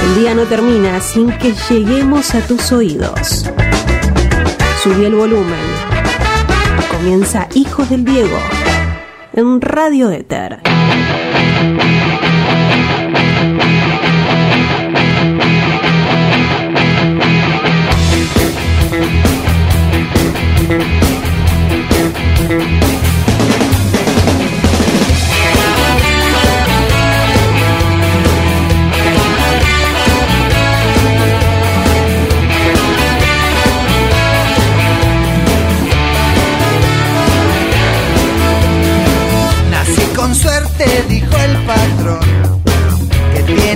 El día no termina sin que lleguemos a tus oídos. Subí el volumen. Comienza Hijos del Diego en Radio Éter.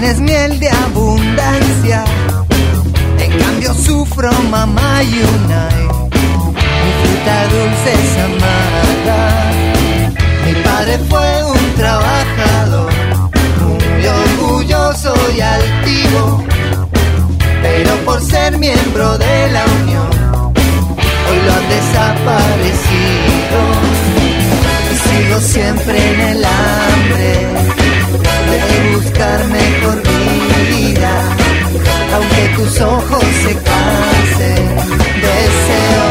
Tienes miel de abundancia. En cambio sufro mamá y una mi fruta dulce es amarga. Mi padre fue un trabajador, muy orgulloso y altivo, pero por ser miembro de la unión, hoy lo han desaparecido. Sigo siempre en el hambre de buscar mejor vida, aunque tus ojos se cansen, deseos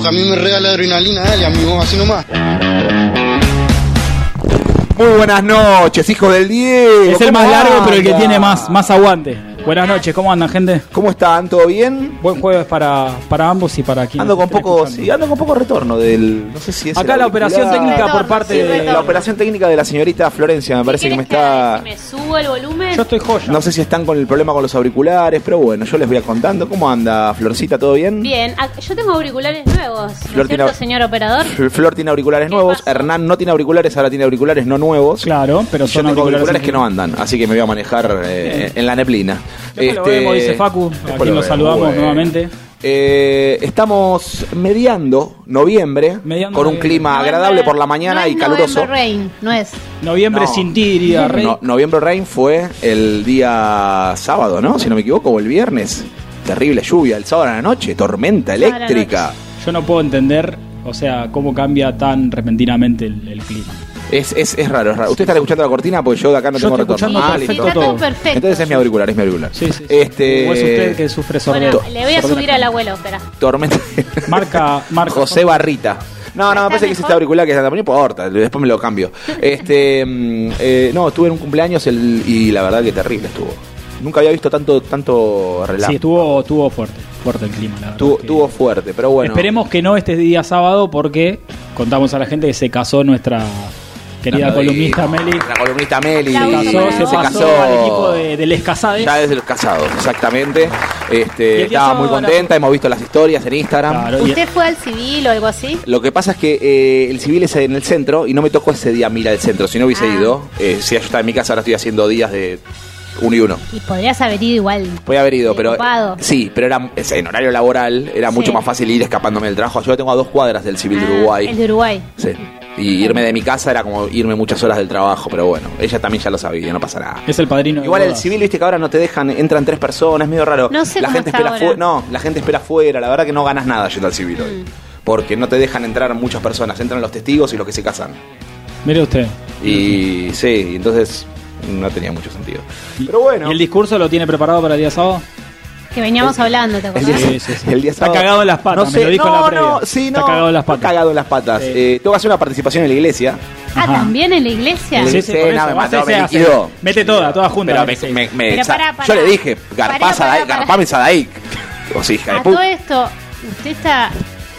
que a mí me regala adrenalina, dale amigo, así nomás. Muy buenas noches, hijo del Diego. Es el ¿Cómo más largo, pero el que tiene más, más aguante. Buenas noches, ¿cómo andan, gente? ¿Cómo están? ¿Todo bien? Buen jueves para, para ambos y para quien Ando con poco, sí, ando con poco retorno del, no sé si es Acá la operación auricular. técnica por Retorno, parte sí, de... retorno. La operación técnica de la señorita Florencia me parece que me está... ¿Me subo el volumen? Yo estoy joya. No sé si están con el problema con los auriculares, pero bueno, yo les voy a contando. ¿Cómo anda, Florcita? ¿Todo bien? Bien, yo tengo auriculares nuevos. ¿No Flor es tiene- cierto, señor operador? Flor tiene auriculares ¿Qué nuevos, pasó? Hernán no tiene auriculares, ahora tiene auriculares no nuevos. Claro, pero Yo son tengo auriculares que no andan, así que me voy a manejar eh, en la neblina. Después lo vemos, dice Facu, a quien lo vemos, saludamos bueno. nuevamente. Eh, estamos mediando noviembre Mediando con un noviembre. clima agradable por la mañana no y caluroso. November Rain, no es. Noviembre No. sin ti, diría. No, noviembre Rain fue el día sábado, ¿no? Si no me equivoco, o el viernes. Terrible lluvia el sábado a la noche, tormenta eléctrica. Yo no puedo entender, o sea, cómo cambia tan repentinamente el, el clima. Es, es, es raro, es raro. ¿Usted está escuchando la cortina? Porque yo de acá no Yo tengo estoy retorno. escuchando Ah, perfecto listo. Está todo todo. perfecto. Entonces es mi auricular, es mi auricular. Sí, sí. sí. Este, O es usted que sufre Bueno, sordera. le voy a Sordera subir al abuelo, espera. Tormenta. Marca, marca. José Barrita. No, no, me parece que es este auricular que está no importa, después me lo cambio. Este, mm, eh, no, estuve en un cumpleaños el- y la verdad que terrible estuvo. Nunca había visto tanto tanto relajo. Sí, estuvo, estuvo fuerte, fuerte el clima, la verdad. Estuvo, que- estuvo fuerte, pero bueno. Esperemos que no este día sábado porque contamos a la gente que se casó nuestra querida columnista Meli. La columnista Meli. La Se casó, se, Se pasó casó. al equipo de, del Escasade. Ya desde los casados, exactamente. Este, estaba muy contenta, hemos visto las historias en Instagram. Claro, ¿Usted fue al civil o algo así? Lo que pasa es que eh, el civil es en el centro y no me tocó ese día mirar el centro. Si no hubiese Ah. ido, eh, si yo estaba en mi casa, ahora estoy haciendo días de uno y uno. Y podrías haber ido igual. Podía haber ido, pero ocupado. sí, pero era en horario laboral era Sí. mucho más fácil ir escapándome del trabajo. Yo tengo a dos cuadras del civil de Ah, Uruguay. El de Uruguay. Sí. Y irme de mi casa era como irme muchas horas del trabajo, pero bueno, ella también ya lo sabía, no pasa nada. es el padrino. Igual el civil, viste que ahora no te dejan, entran tres personas, es medio raro. No sé la cómo gente está espera ahora. No, la gente espera afuera, la verdad que no ganas nada yendo al civil hoy. Mm. Porque no te dejan entrar muchas personas, entran los testigos y los que se casan. Mire usted. Y sí, entonces no tenía mucho sentido. Pero bueno. ¿Y el discurso lo tiene preparado para el día sábado? Que veníamos hablando, ¿te El acordás? día, Sí, sí, sí. el día Está sábado- cagado en las patas, no me lo dijo en la no, previa. no, sí, Está no, cagado en las está patas. cagado en las patas. Sí. Eh, tengo que hacer una participación en la iglesia. Ah, Ajá. también en la iglesia. Sí, Sí, sí, sí, eso, me mató, me liquidó. Mete toda, toda junta. Pero me- mete. me- me- Pero pará, pará. yo le dije, garpá Pará, Sadaik, pará, pará. garpame Sadaik. O sí, hija de A puta. todo esto, ¿usted está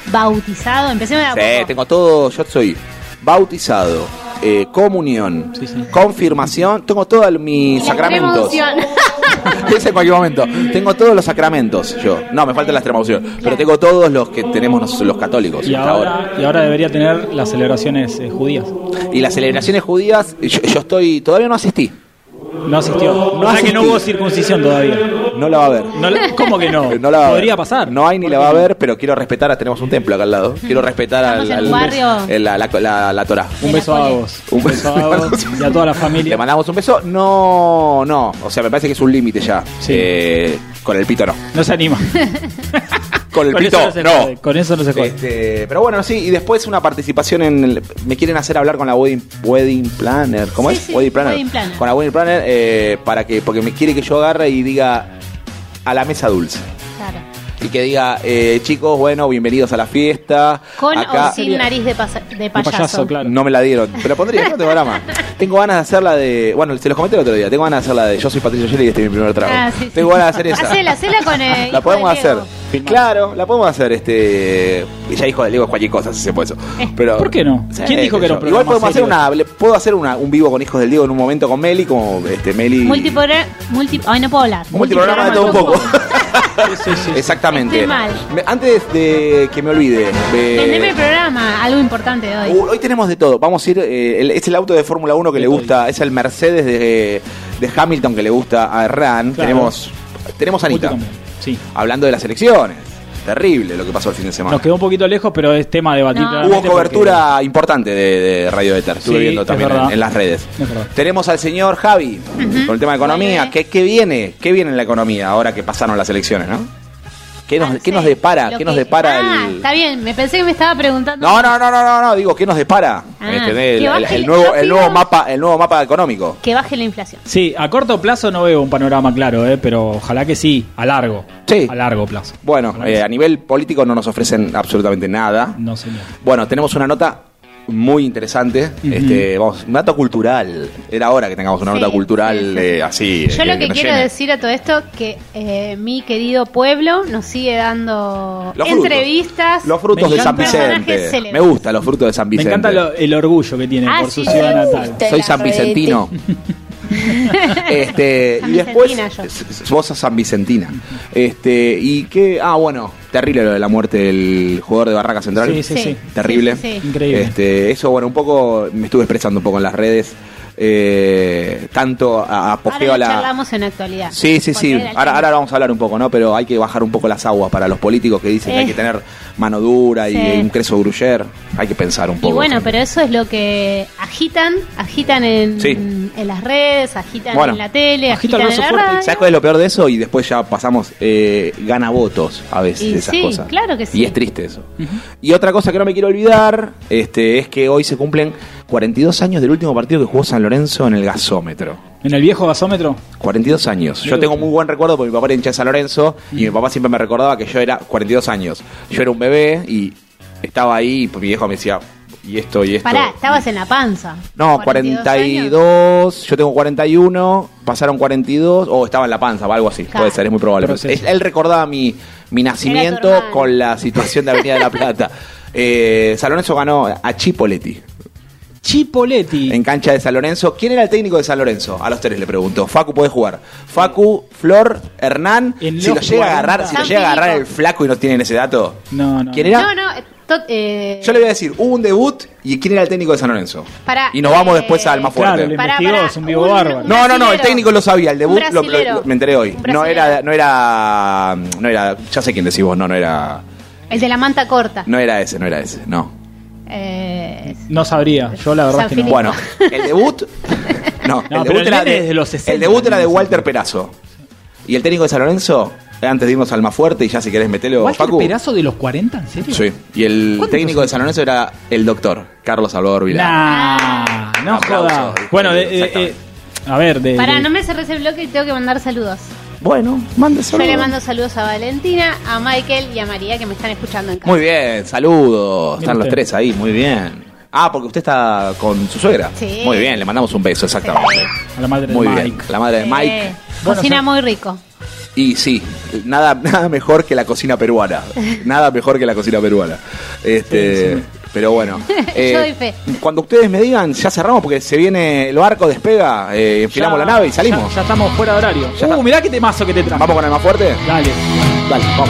bautizado? Empecemos de a Sí, poco. tengo todo, yo soy bautizado, eh, comunión, Sí, sí. confirmación, tengo todos mis sacramentos. Ese en cualquier momento. Tengo todos los sacramentos yo. No, me falta la extrema unción. Pero tengo todos los que tenemos nos- los católicos Y hasta ahora. ahora, y ahora debería tener las celebraciones eh, judías. Y las celebraciones judías, yo, yo estoy, todavía no asistí. No asistió. No o sea que no hubo circuncisión todavía. No la va a ver. No la- ¿Cómo que no? No la va a Podría ver. pasar. No hay ni ¿Por la va a ver, pero quiero respetar. Tenemos un templo acá al lado. Quiero respetar Estamos al, un barrio- el- la, la, la, la Torah. Un beso a vos. Un beso a vos y a toda la familia. Le mandamos un beso. No, no. O sea, me parece que es un límite ya. Sí. Eh, con el pito no. No se anima. Con el Con pito eso se no. jode, Con eso no se jode. Este, pero bueno, sí, y después una participación en. el- me quieren hacer hablar con la Wedding, wedding Planner. ¿Cómo Sí, es? sí, wedding Planner. Wedding Planner. Con la Wedding Planner, eh, para que, porque me quiere que yo agarre y diga a la mesa dulce. Y que diga, eh, chicos, bueno, bienvenidos a la fiesta. Con Acá o sin nariz de, pasa- de Un payaso. payaso, claro. no me la dieron. Pero pondría, no tengo drama. Tengo ganas de hacer la de. Bueno, se los comenté el otro día. Tengo ganas de hacer la de Yo soy Patricio Shelley y este es mi primer trago. Ah, sí, sí. Tengo ganas de hacer esa. Hacela, hacela con el. La hijo podemos de hacer. Filmar. Claro, la podemos hacer. Este. Ya hijo de Diego es cualquier cosa, si se puede eso. Pero, ¿Por qué no? ¿Quién dijo que era un Igual programa podemos hacer una. Puedo hacer una, un vivo con hijos del Diego en un momento con Meli, como este Meli. Multipora- multi Ay, no puedo hablar. multiprograma de todo un poco. Sí, sí, sí. Exactamente. Estoy mal. Me- Antes de que me olvide. me- Vendeme el programa, algo importante de hoy. Uh, hoy tenemos de todo. Vamos a ir. eh, el- es el auto de Fórmula 1 que De le gusta. Es el Mercedes de, de Hamilton que le gusta a Ran. Claro. Tenemos. Tenemos a Anita. Sí. Hablando de las elecciones. Terrible lo que pasó el fin de semana. Nos quedó un poquito lejos, pero es tema de debatir. No. Hubo cobertura importante de, de Radio Eter, estuve Sí, viendo es también en, las redes. Tenemos al señor Javi con el tema de economía. Vale. ¿Qué, qué viene? ¿Qué viene en la economía ahora que pasaron las elecciones, no? ¿Qué nos, Ah, qué nos depara? ¿Qué nos depara ah, el.? Está bien, me pensé que me estaba preguntando. No, no, no, no, no, no, digo, ¿qué nos depara? Ah, ¿Entendés? El, que el- baje el el- nuevo, el nuevo mapa, el nuevo mapa económico. Que baje la inflación. Sí, a corto plazo no veo un panorama claro, eh, pero ojalá que sí, a largo. Sí. A largo plazo. Bueno, eh, a nivel político no nos ofrecen absolutamente nada. No, señor. Bueno, tenemos una nota muy interesante. Ujú. este, vamos, un dato cultural. Era hora que tengamos una Sí, nota cultural sí, sí. eh, así. Yo eh, lo que quiero llene. decir a todo esto que eh, mi querido pueblo nos sigue dando Los entrevistas. Los frutos Me de San Vicente. célebres. Me gustan los frutos de San Me Vicente. encanta lo- el orgullo que tiene Ah, por su sí, ciudad natal. Soy San Vicentino. este, San y después yo. vos sos San Vicentina. Este, y qué ah bueno, terrible lo de la muerte del jugador de Barraca Central. Sí, sí, sí. Terrible. Sí, sí, sí. Increíble. Este, eso bueno, un poco me estuve expresando un poco en las redes. Eh, tanto a, apogeo a lo la charlamos en actualidad. Sí, sí, sí. Ahora, ahora vamos a hablar un poco, ¿no? Pero hay que bajar un poco las aguas para los políticos que dicen que hay que tener mano dura y Sí. un creso gruyer. Hay que pensar un Y poco. bueno, pero eso es lo que agitan, agitan en, Sí. en las redes, agitan Bueno. en la tele, Agitan agitan, en la radio. ¿Sabes cuál es lo peor de eso? Y después ya pasamos, eh, gana votos a veces Y esas sí, cosas. claro que sí. Y es triste eso. Y otra cosa que no me quiero olvidar este, es que hoy se cumplen 42 años del último partido que jugó San Lorenzo en el gasómetro. ¿En el viejo gasómetro? 42 años. Yo tengo muy buen recuerdo porque mi papá era hincha de San Lorenzo y mi papá siempre me recordaba que yo era 42 años. Yo era un bebé y estaba ahí y pues mi viejo me decía, y esto y esto. Pará, estabas en la panza. No, 42 años. 42, yo tengo 41, pasaron 42, o estaba en la panza o algo así, Claro. puede ser, es muy probable. Proceso. Él, él recordaba mi, mi nacimiento con la situación de Avenida de la Plata. Eh, San Lorenzo ganó a Chipoletti Chipoletti. en cancha de San Lorenzo. ¿Quién era el técnico de San Lorenzo? A los tres le pregunto. Facu puede jugar. Facu, Flor, Hernán. En Si lo llega a agarrar, 40. si lo llega a agarrar el flaco y no tienen ese dato. No, no. ¿Quién era? No, no, eh, eh, Yo le voy a decir, hubo un debut y quién era el técnico de San Lorenzo. Pará, y nos vamos eh, después al más Claro, fuerte. es un vivo un- bárbaro. un- No, no, no, el técnico lo sabía, el debut lo- lo- me enteré hoy. No era, no era, no era, ya sé quién decís vos, no, no era, El de la manta corta. no era ese, no era ese, no. Eh, No sabría, yo la verdad San es que no. Filipe. Bueno, el debut, no, No, el debut el era de, es de los 60, el debut era de. Walter Perazo y el técnico de San Lorenzo, antes de irnos al más fuerte y ya si querés metelo, ¿Walter Facu. Perazo de los 40? ¿En serio? Sí, y el ¿Cuántos técnico de? San Lorenzo era el doctor Carlos Salvador Vilar. Nah, no Aplauso, joda. hijo Bueno, de- de- eh, eh, a ver, de, Pará, de- no me cerres el bloque y tengo que mandar saludos. Bueno, mande Yo saludos. le mando saludos a Valentina, a Michael y a María que me están escuchando en casa. Muy bien, saludos. Están los tres ahí, muy bien. Ah, porque usted está con su suegra. Sí. Muy bien, le mandamos un beso, exactamente. A la madre de Muy Mike. bien, la madre de Mike. Bueno, cocina muy rico. Y sí, nada, nada mejor que la cocina peruana. Nada mejor que la cocina peruana. Este, Sí, sí. Pero bueno. eh, Yo doy fe. Cuando ustedes me digan, ya cerramos porque se viene el barco, despega, eh, enfilamos Ya- la nave y salimos. Ya, ya estamos fuera de horario. Ya uh, está. mirá qué temazo que te trajo. ¿Vamos con el más fuerte? Dale. Dale, vamos.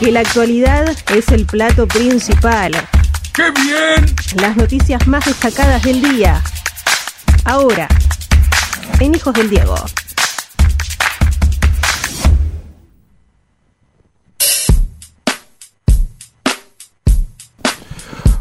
Que la actualidad es el plato principal. ¡Qué bien! Las noticias más destacadas del día. Ahora, en Hijos del Diego.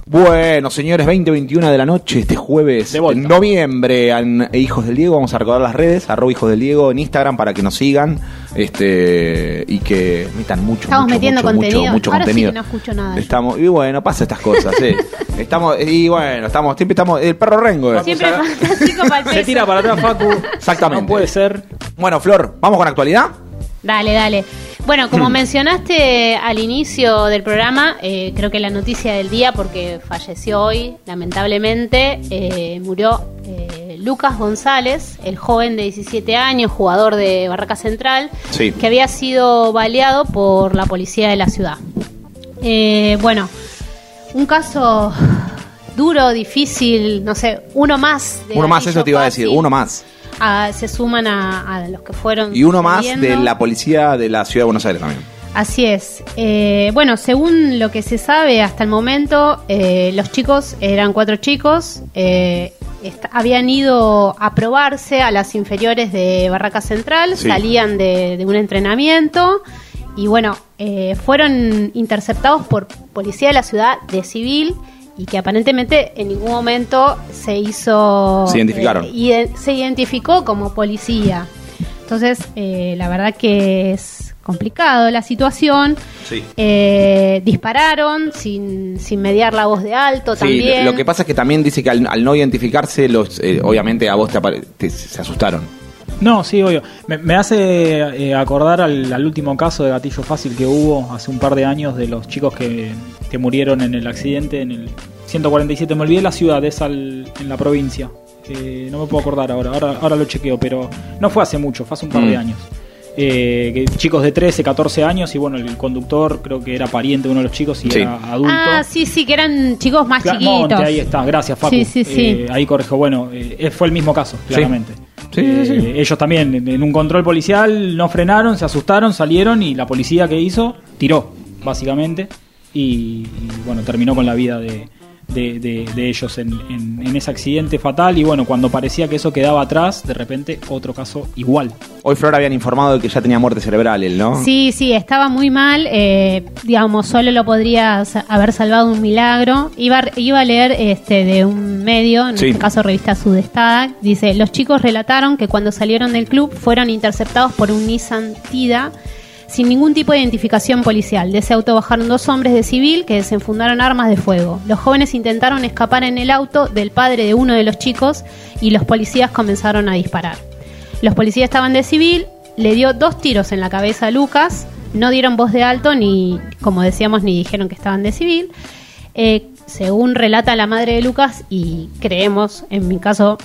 Bueno, señores, 20-21 de la noche, este jueves, De en noviembre, en Hijos del Diego. Vamos a recordar las redes, arroba Hijos del Diego en Instagram para que nos sigan este y que metan mucho, Estamos mucho, metiendo mucho, contenido. mucho, mucho Ahora sí contenido. que no escucho nada yo. Estamos, y bueno, pasa estas cosas, eh. Estamos, y bueno, estamos, siempre estamos, el perro rengo. eh. Siempre fantástico para el Se tira para atrás, Facu. Exactamente. No puede ser. Bueno, Flor, ¿vamos con actualidad? Dale, dale. Bueno, como Hmm. mencionaste al inicio del programa, eh, creo que la noticia del día, porque falleció hoy, lamentablemente, eh, murió eh, Lucas González, el joven de 17 años, jugador de Barraca Central, Sí. que había sido baleado por la policía de la ciudad. Bueno, un caso duro, difícil, no sé, uno más. de Uno más, eso te iba a decir, uno más. Ah, se suman a, a los que fueron. Y uno más de la policía de la ciudad de Buenos Aires también. Así es. Eh, bueno, según lo que se sabe hasta el momento, eh, los chicos eran cuatro chicos. eh, habían ido a probarse a las inferiores de Barraca Central, Sí. salían de, de un entrenamiento y bueno, eh, fueron interceptados por policía de la ciudad de civil y que aparentemente en ningún momento se hizo... Se identificaron. eh, ide- se identificó como policía. Entonces, eh, la verdad que es complicado la situación. Sí. Eh, dispararon sin, sin mediar la voz de alto Sí, también. lo que pasa es que también dice que al, al no identificarse, los, eh, obviamente a vos te, te- se asustaron. No, sí, obvio. Me, me hace eh, acordar al, al último caso de gatillo fácil que hubo hace un par de años de los chicos que, que murieron en el accidente en el 147. Me olvidé la ciudad, es al- en la provincia. Eh, no me puedo acordar ahora, ahora, ahora lo chequeo, pero no fue hace mucho, fue hace un par Mm. de años. Eh, que chicos de 13, 14 años y bueno, el conductor creo que era pariente de uno de los chicos y Sí. era adulto. Ah, sí, sí, que eran chicos más Cla- chiquitos. Monte, ahí está, gracias Facu. Sí, sí, sí. Eh, ahí corrijo, bueno, eh, fue el mismo caso, claramente. Sí, Eh, sí, sí. Ellos también, en, en un control policial, no frenaron, se asustaron, salieron y la policía que hizo, tiró, básicamente. Y, y, bueno, terminó con la vida de, de- de- de ellos en, en- en ese accidente fatal. Y bueno, cuando parecía que eso quedaba atrás, de repente otro caso igual. Hoy Flor habían informado de que ya tenía muerte cerebral él, ¿no? Sí, sí, estaba muy mal. eh, digamos, solo lo podría haber salvado un milagro. Iba, a- iba a leer este de un medio, en Sí. este caso revista Sudestada. Dice: Los chicos relataron que cuando salieron del club fueron interceptados por un Nissan Tida sin ningún tipo de identificación policial. De ese auto bajaron dos hombres de civil que desenfundaron armas de fuego. Los jóvenes intentaron escapar en el auto del padre de uno de los chicos y los policías comenzaron a disparar. Los policías estaban de civil, le dio dos tiros en la cabeza a Lucas, no dieron voz de alto ni, como decíamos, ni dijeron que estaban de civil. Eh, según relata la madre de Lucas, y creemos, en mi caso,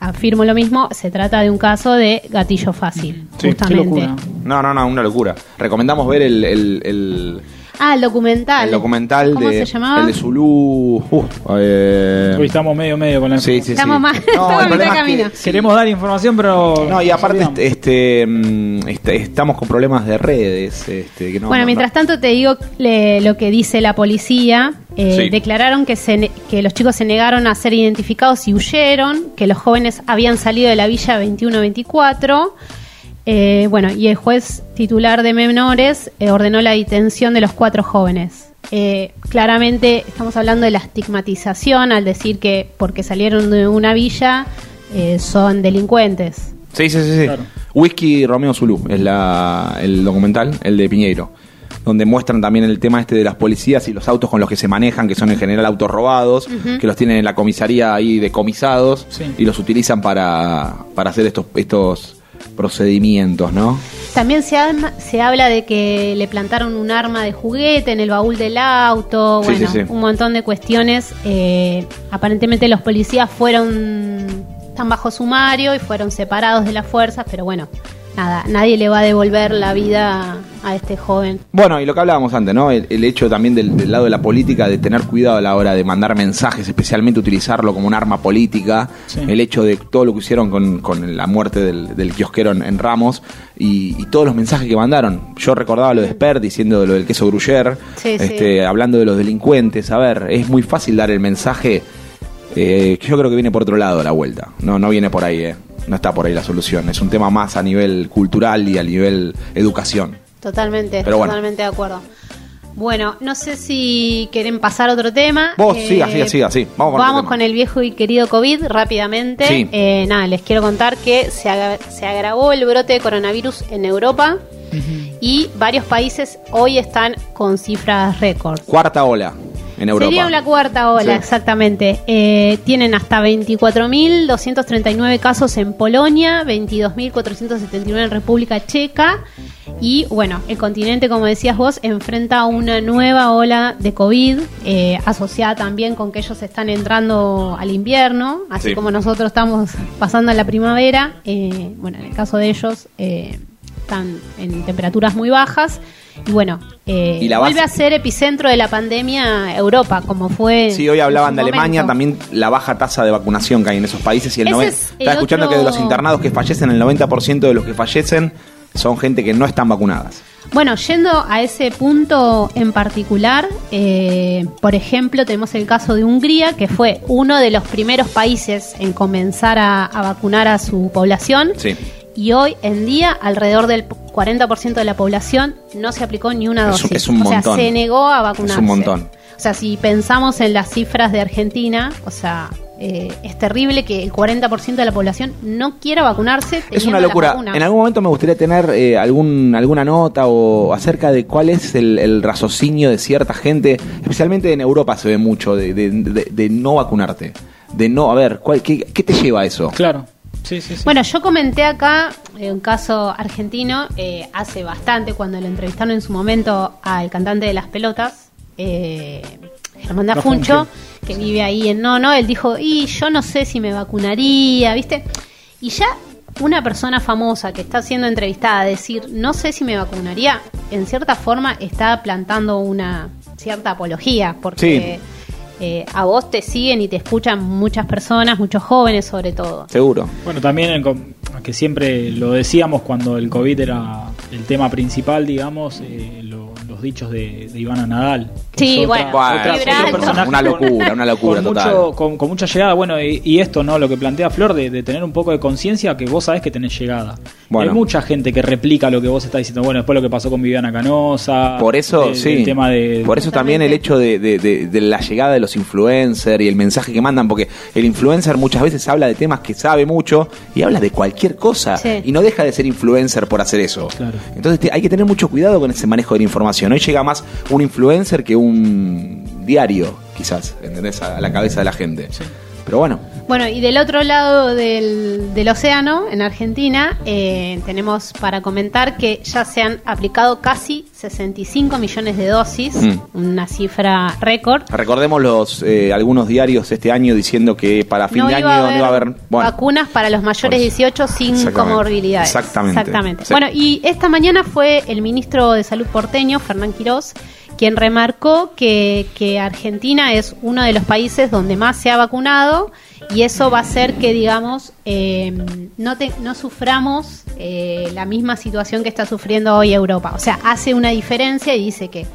afirmo lo mismo, se trata de un caso de gatillo fácil, Sí, qué justamente. locura. No, no, no, una locura. Recomendamos ver el, el, el- Ah, el documental. el documental ¿Cómo de se llamaba? el de Zulu. Uh, eh, Hoy estamos medio medio con la sí, sí, sí. Estamos mal, estamos el problema de es que- camino. Queremos dar información, pero... No, y aparte olvidamos. este, mm, este, estamos con problemas de redes. Este, que no, bueno, no- mientras tanto te digo le- lo que dice la policía. Eh, Sí. Declararon que, se ne- que los chicos se negaron a ser identificados y huyeron, que los jóvenes habían salido de la villa 21-24. Eh, bueno, y el juez titular de menores eh, ordenó la detención de los cuatro jóvenes. Eh, claramente estamos hablando de la estigmatización al decir que porque salieron de una villa eh, son delincuentes. Sí, sí, sí. sí. Claro. Whisky Romeo Zulu es la, el documental, el de Piñeiro, donde muestran también el tema este de las policías y los autos con los que se manejan, que son en general autos robados, que los tienen en la comisaría ahí decomisados Sí. y los utilizan para, para hacer estos, estos procedimientos, ¿no? También se, se habla de que le plantaron un arma de juguete en el baúl del auto, bueno, sí, sí. un montón de cuestiones. Eh, aparentemente los policías fueron tan bajo sumario y fueron separados de las fuerzas, pero bueno, nada, nadie le va a devolver la vida a este joven. Bueno, y lo que hablábamos antes, ¿no? El, el hecho también del, del lado de la política de tener cuidado a la hora de mandar mensajes, especialmente utilizarlo como un arma política. Sí. El hecho de todo lo que hicieron con, con la muerte del, del kiosquero en, en Ramos y, y todos los mensajes que mandaron. Yo recordaba lo de Sper diciendo lo del queso gruyer, Sí, sí. este, hablando de los delincuentes. A ver, es muy fácil dar el mensaje. Eh, yo creo que viene por otro lado la vuelta. No, no viene por ahí, eh. No está por ahí la solución. Es un tema más a nivel cultural y a nivel educación. Totalmente, Pero bueno. totalmente de acuerdo. Bueno, no sé si quieren pasar a otro tema. Eh, Vos, siga, siga, siga, sí. Vamos con tema. con el viejo y querido COVID rápidamente. Sí. Eh, nada, les quiero contar que se, agra- se agravó el brote de coronavirus en Europa y varios países hoy están con cifras récord. Cuarta ola en Europa. Sería la cuarta ola, Sí. exactamente. Eh, tienen hasta 24.239 casos en Polonia, 22.479 en República Checa. Y bueno, el continente, como decías vos, enfrenta una nueva ola de COVID, eh, asociada también con que ellos están entrando al invierno, así Sí. como nosotros estamos pasando a la primavera. eh, bueno, en el caso de ellos, eh, están en temperaturas muy bajas. Y bueno, eh, Y la vuelve a ser epicentro de la pandemia Europa, como fue. Sí, hoy hablaban de Alemania, momento. también la baja tasa de vacunación que hay en esos países y el 90 es el Estaba escuchando que de los internados que fallecen, el 90% de los que fallecen son gente que no están vacunadas. Bueno, yendo a ese punto en particular, eh, por ejemplo, tenemos el caso de Hungría, que fue uno de los primeros países en comenzar a, a vacunar a su población. Sí. Y hoy en día, alrededor del 40% de la población no se aplicó ni una Es un- dosis. es un o sea, se negó a vacunarse. Es un montón. O sea, si pensamos en las cifras de Argentina, o sea, eh, es terrible que el 40% de la población no quiera vacunarse. Es una locura. En algún momento me gustaría tener eh, algún, alguna nota o acerca de cuál es el, el raciocinio de cierta gente, especialmente en Europa se ve mucho, de, de- de- de no vacunarte. De no, a ver, ¿cuál, qué, qué te lleva a eso? Claro. Sí, sí, sí. Bueno, yo comenté acá eh, un caso argentino eh, hace bastante cuando lo entrevistaron en su momento al cantante de las pelotas, eh, Germán da Funcho. Funcho, que vive ahí en Nono. Él dijo, y yo no sé si me vacunaría, ¿viste? Y ya una persona famosa que está siendo entrevistada decir, no sé si me vacunaría, en cierta forma está plantando una cierta apología, porque... eh, a vos te siguen y te escuchan muchas personas, muchos jóvenes sobre todo. Seguro. Bueno, también el que siempre lo decíamos cuando el COVID era el tema principal, digamos, eh, los dichos de, de Ivana Nadal. Sí, bueno, alto. personaje una locura, una locura con, total. mucho- con, con mucha llegada. Bueno, y, y esto, ¿no? Lo que plantea Flor de, de tener un poco de conciencia que vos sabés que tenés llegada. Bueno. Hay mucha gente que replica lo que vos estás diciendo. Bueno, después lo que pasó con Viviana Canosa. Por eso, de- sí. tema de. Por eso también el hecho de, de- de- de la llegada de los influencers y el mensaje que mandan, porque el influencer muchas veces habla de temas que sabe mucho y habla de cualquier cosa Sí. y no deja de ser influencer por hacer eso. Claro. Entonces te- hay que tener mucho cuidado con ese manejo de la información. Hoy llega más un influencer que un diario, quizás, ¿entendés? A, a la cabeza de la gente. Pero bueno, Bueno, y del otro lado del, del océano, en Argentina, eh, tenemos para comentar que ya se han aplicado casi 65 millones de dosis, Mm. una cifra récord. recordemos los eh, algunos diarios este año diciendo que para fin no de año no iba a haber bueno, vacunas para los mayores de eso. 18 sin Exactamente. comorbilidades. Exactamente. Exactamente. Sí. Bueno, y esta mañana fue el ministro de Salud porteño, Fernán Quirós, quien remarcó que, que Argentina es uno de los países donde más se ha vacunado y eso va a hacer que, digamos, eh, no, te- no suframos eh, la misma situación que está sufriendo hoy Europa. O sea, hace una diferencia y dice que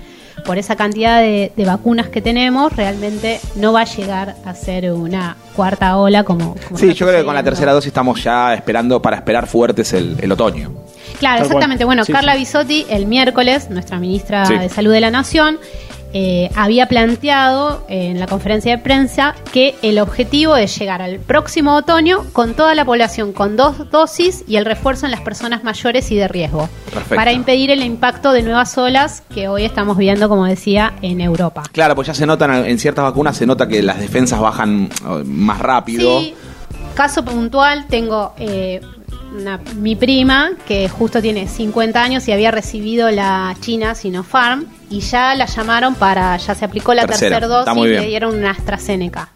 por esa cantidad de, de vacunas que tenemos, realmente no va a llegar a ser una cuarta ola como... como Sí, yo creo que con la tercera dosis estamos ya esperando para esperar fuertes el, el otoño. Claro, Tal exactamente. cual. Bueno, Sí, Carla sí. Bisotti, el miércoles, nuestra ministra Sí. de Salud de la Nación, eh, había planteado en la conferencia de prensa que el objetivo es llegar al próximo otoño con toda la población con dos dosis y el refuerzo en las personas mayores y de riesgo, Perfecto. para impedir el impacto de nuevas olas que hoy estamos viendo, como decía, en Europa. Claro, pues ya se notan, en ciertas vacunas se nota que las defensas bajan eh, más rápido. Sí, caso puntual, tengo eh, una- mi prima que justo tiene 50 años y había recibido la China Sinopharm y ya la llamaron para, ya se aplicó la Tercera, dosis y le dieron una AstraZeneca.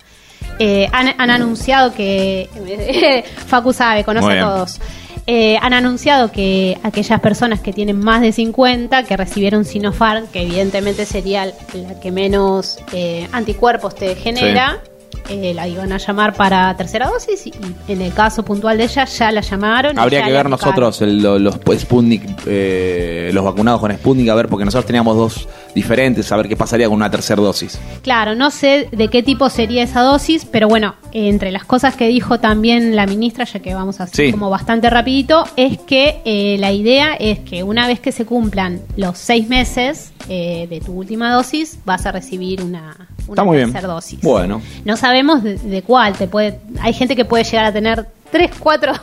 Eh, han, han anunciado que, Facu sabe, conoce a todos. Eh, han anunciado que aquellas personas que tienen más de 50 que recibieron Sinopharm, que evidentemente sería la que menos eh, anticuerpos te genera, eh, la iban a llamar para tercera dosis y en el caso puntual de ella ya la llamaron. Habría que ver nosotros el- lo- los Sputnik, eh, los vacunados con Sputnik, a ver, porque nosotros teníamos dos diferentes, a ver qué pasaría con una tercera dosis. Claro, no sé de qué tipo sería esa dosis, pero bueno, entre las cosas que dijo también la ministra, ya que vamos a hacer Sí. como bastante rapidito, es que eh, la idea es que una vez que se cumplan los seis meses eh, de tu última dosis, vas a recibir una, una Está muy bien. tercera dosis. Bueno. No sabemos de, de cuál, te puede, hay gente que puede llegar a tener tres, cuatro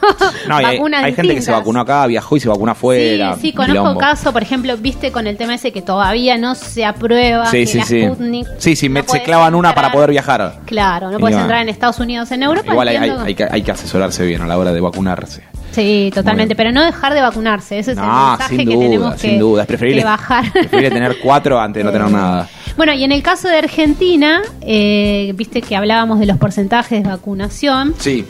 No, y hay, vacunas hay gente que se vacunó acá, viajó y se vacunó afuera. Sí, sí, conozco quilombo. casos, por ejemplo, viste con el tema ese que todavía no se aprueba. Sí, que sí, la sí. Sputnik Sí, sí, no se clavan una para poder viajar. Claro, no puedes no. entrar en Estados Unidos, en Europa. Igual hay, hay- que, hay que asesorarse bien a la hora de vacunarse. Sí, totalmente, pero no dejar de vacunarse. Ese es el mensaje sin que duda, tenemos que, sin duda. Es preferible, que bajar. preferible tener cuatro antes de no tener nada. Bueno, y en el caso de Argentina, eh, viste que hablábamos de los porcentajes de vacunación. Sí,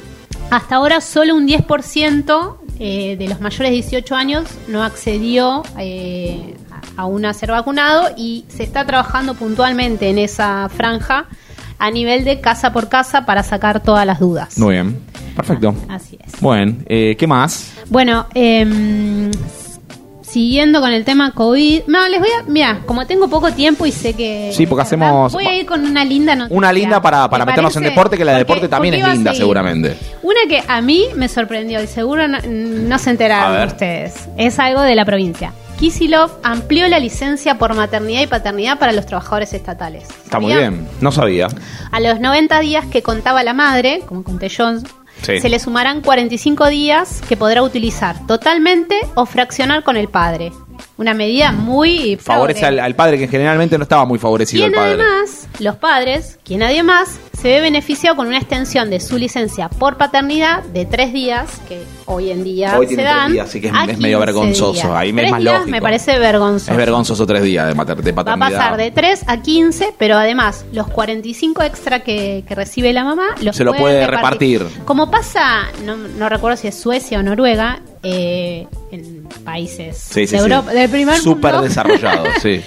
Hasta ahora solo un 10% eh, de los mayores de 18 años no accedió eh, a aún a ser vacunado y se está trabajando puntualmente en esa franja a nivel de casa por casa para sacar todas las dudas. muy bien. Perfecto. Así es. Bueno, eh, ¿qué más? Bueno, em, siguiendo con el tema COVID, no, les voy a, mira, como tengo poco tiempo y sé que Sí, porque hacemos- voy a ir con una linda noticia. Una linda para, para ¿Te meternos en deporte, que la de Porque- deporte también es linda seguramente. Una que a mí me sorprendió y seguro no, no se enteraron ustedes. Es algo de la provincia. Kisilov amplió la licencia por maternidad y paternidad para los trabajadores estatales. Está muy bien, no sabía. A los 90 días que contaba la madre, como conté yo, Se le sumarán 45 días que podrá utilizar totalmente o fraccionar con el padre. Una medida muy Favorece al, padre que generalmente no estaba muy favorecido el padre. además, los padres, quien además se ve beneficiado con una extensión de su licencia por paternidad de tres días, que hoy en día Hoy se tres dan. días, así que es- medio 15 vergonzoso. días. Ahí me es Tres más días lógico. Me parece vergonzoso. Es vergonzoso tres días de, de Va a paternidad. pasar de 3 a 15, pero además los 45 extra que, que recibe la mamá los Se lo puede repartir. Como pasa, no, no recuerdo si es Suecia o Noruega, eh, en países Sí, sí, de sí. Europa, del primer Súper mundo, desarrollado, sí.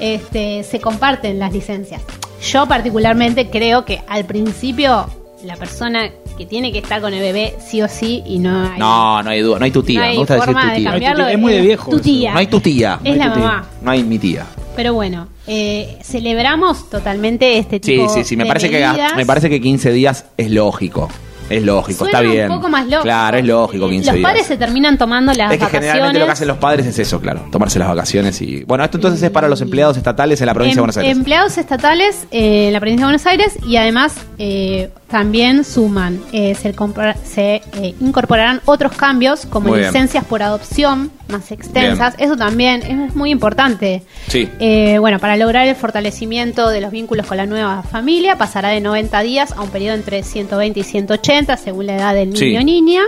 este, se comparten las licencias. Yo particularmente creo que al principio la persona que tiene que estar con el bebé sí o sí y no hay, No, no hay duda, no hay tu tía. no me hay gusta decir forma tu de tía. cambiarlo. Es muy de viejo Tu eso. tía. No hay tu tía. Es no la tía. mamá. No hay mi tía. Pero bueno, eh, celebramos totalmente este Sí, tipo sí, sí. Me de parece, que, me parece que 15 días es lógico. Es lógico, Suena está bien. un poco más lógico. Claro, es lógico 15 Los días. padres se terminan tomando las es que vacaciones. generalmente lo que hacen los padres es eso, claro, tomarse las vacaciones y... Bueno, esto entonces es para los empleados estatales en la provincia de Em- Buenos Aires. Empleados estatales eh, en la provincia de Buenos Aires y además eh, también suman, eh, se, compra- se, eh, incorporarán otros cambios como Muy bien. licencias por adopción más extensas. Eso también es muy importante. Sí. Eh, bueno, para lograr el fortalecimiento de los vínculos con la nueva familia, pasará de 90 días a un periodo entre 120 y 180 según la edad del niño Sí. o niña.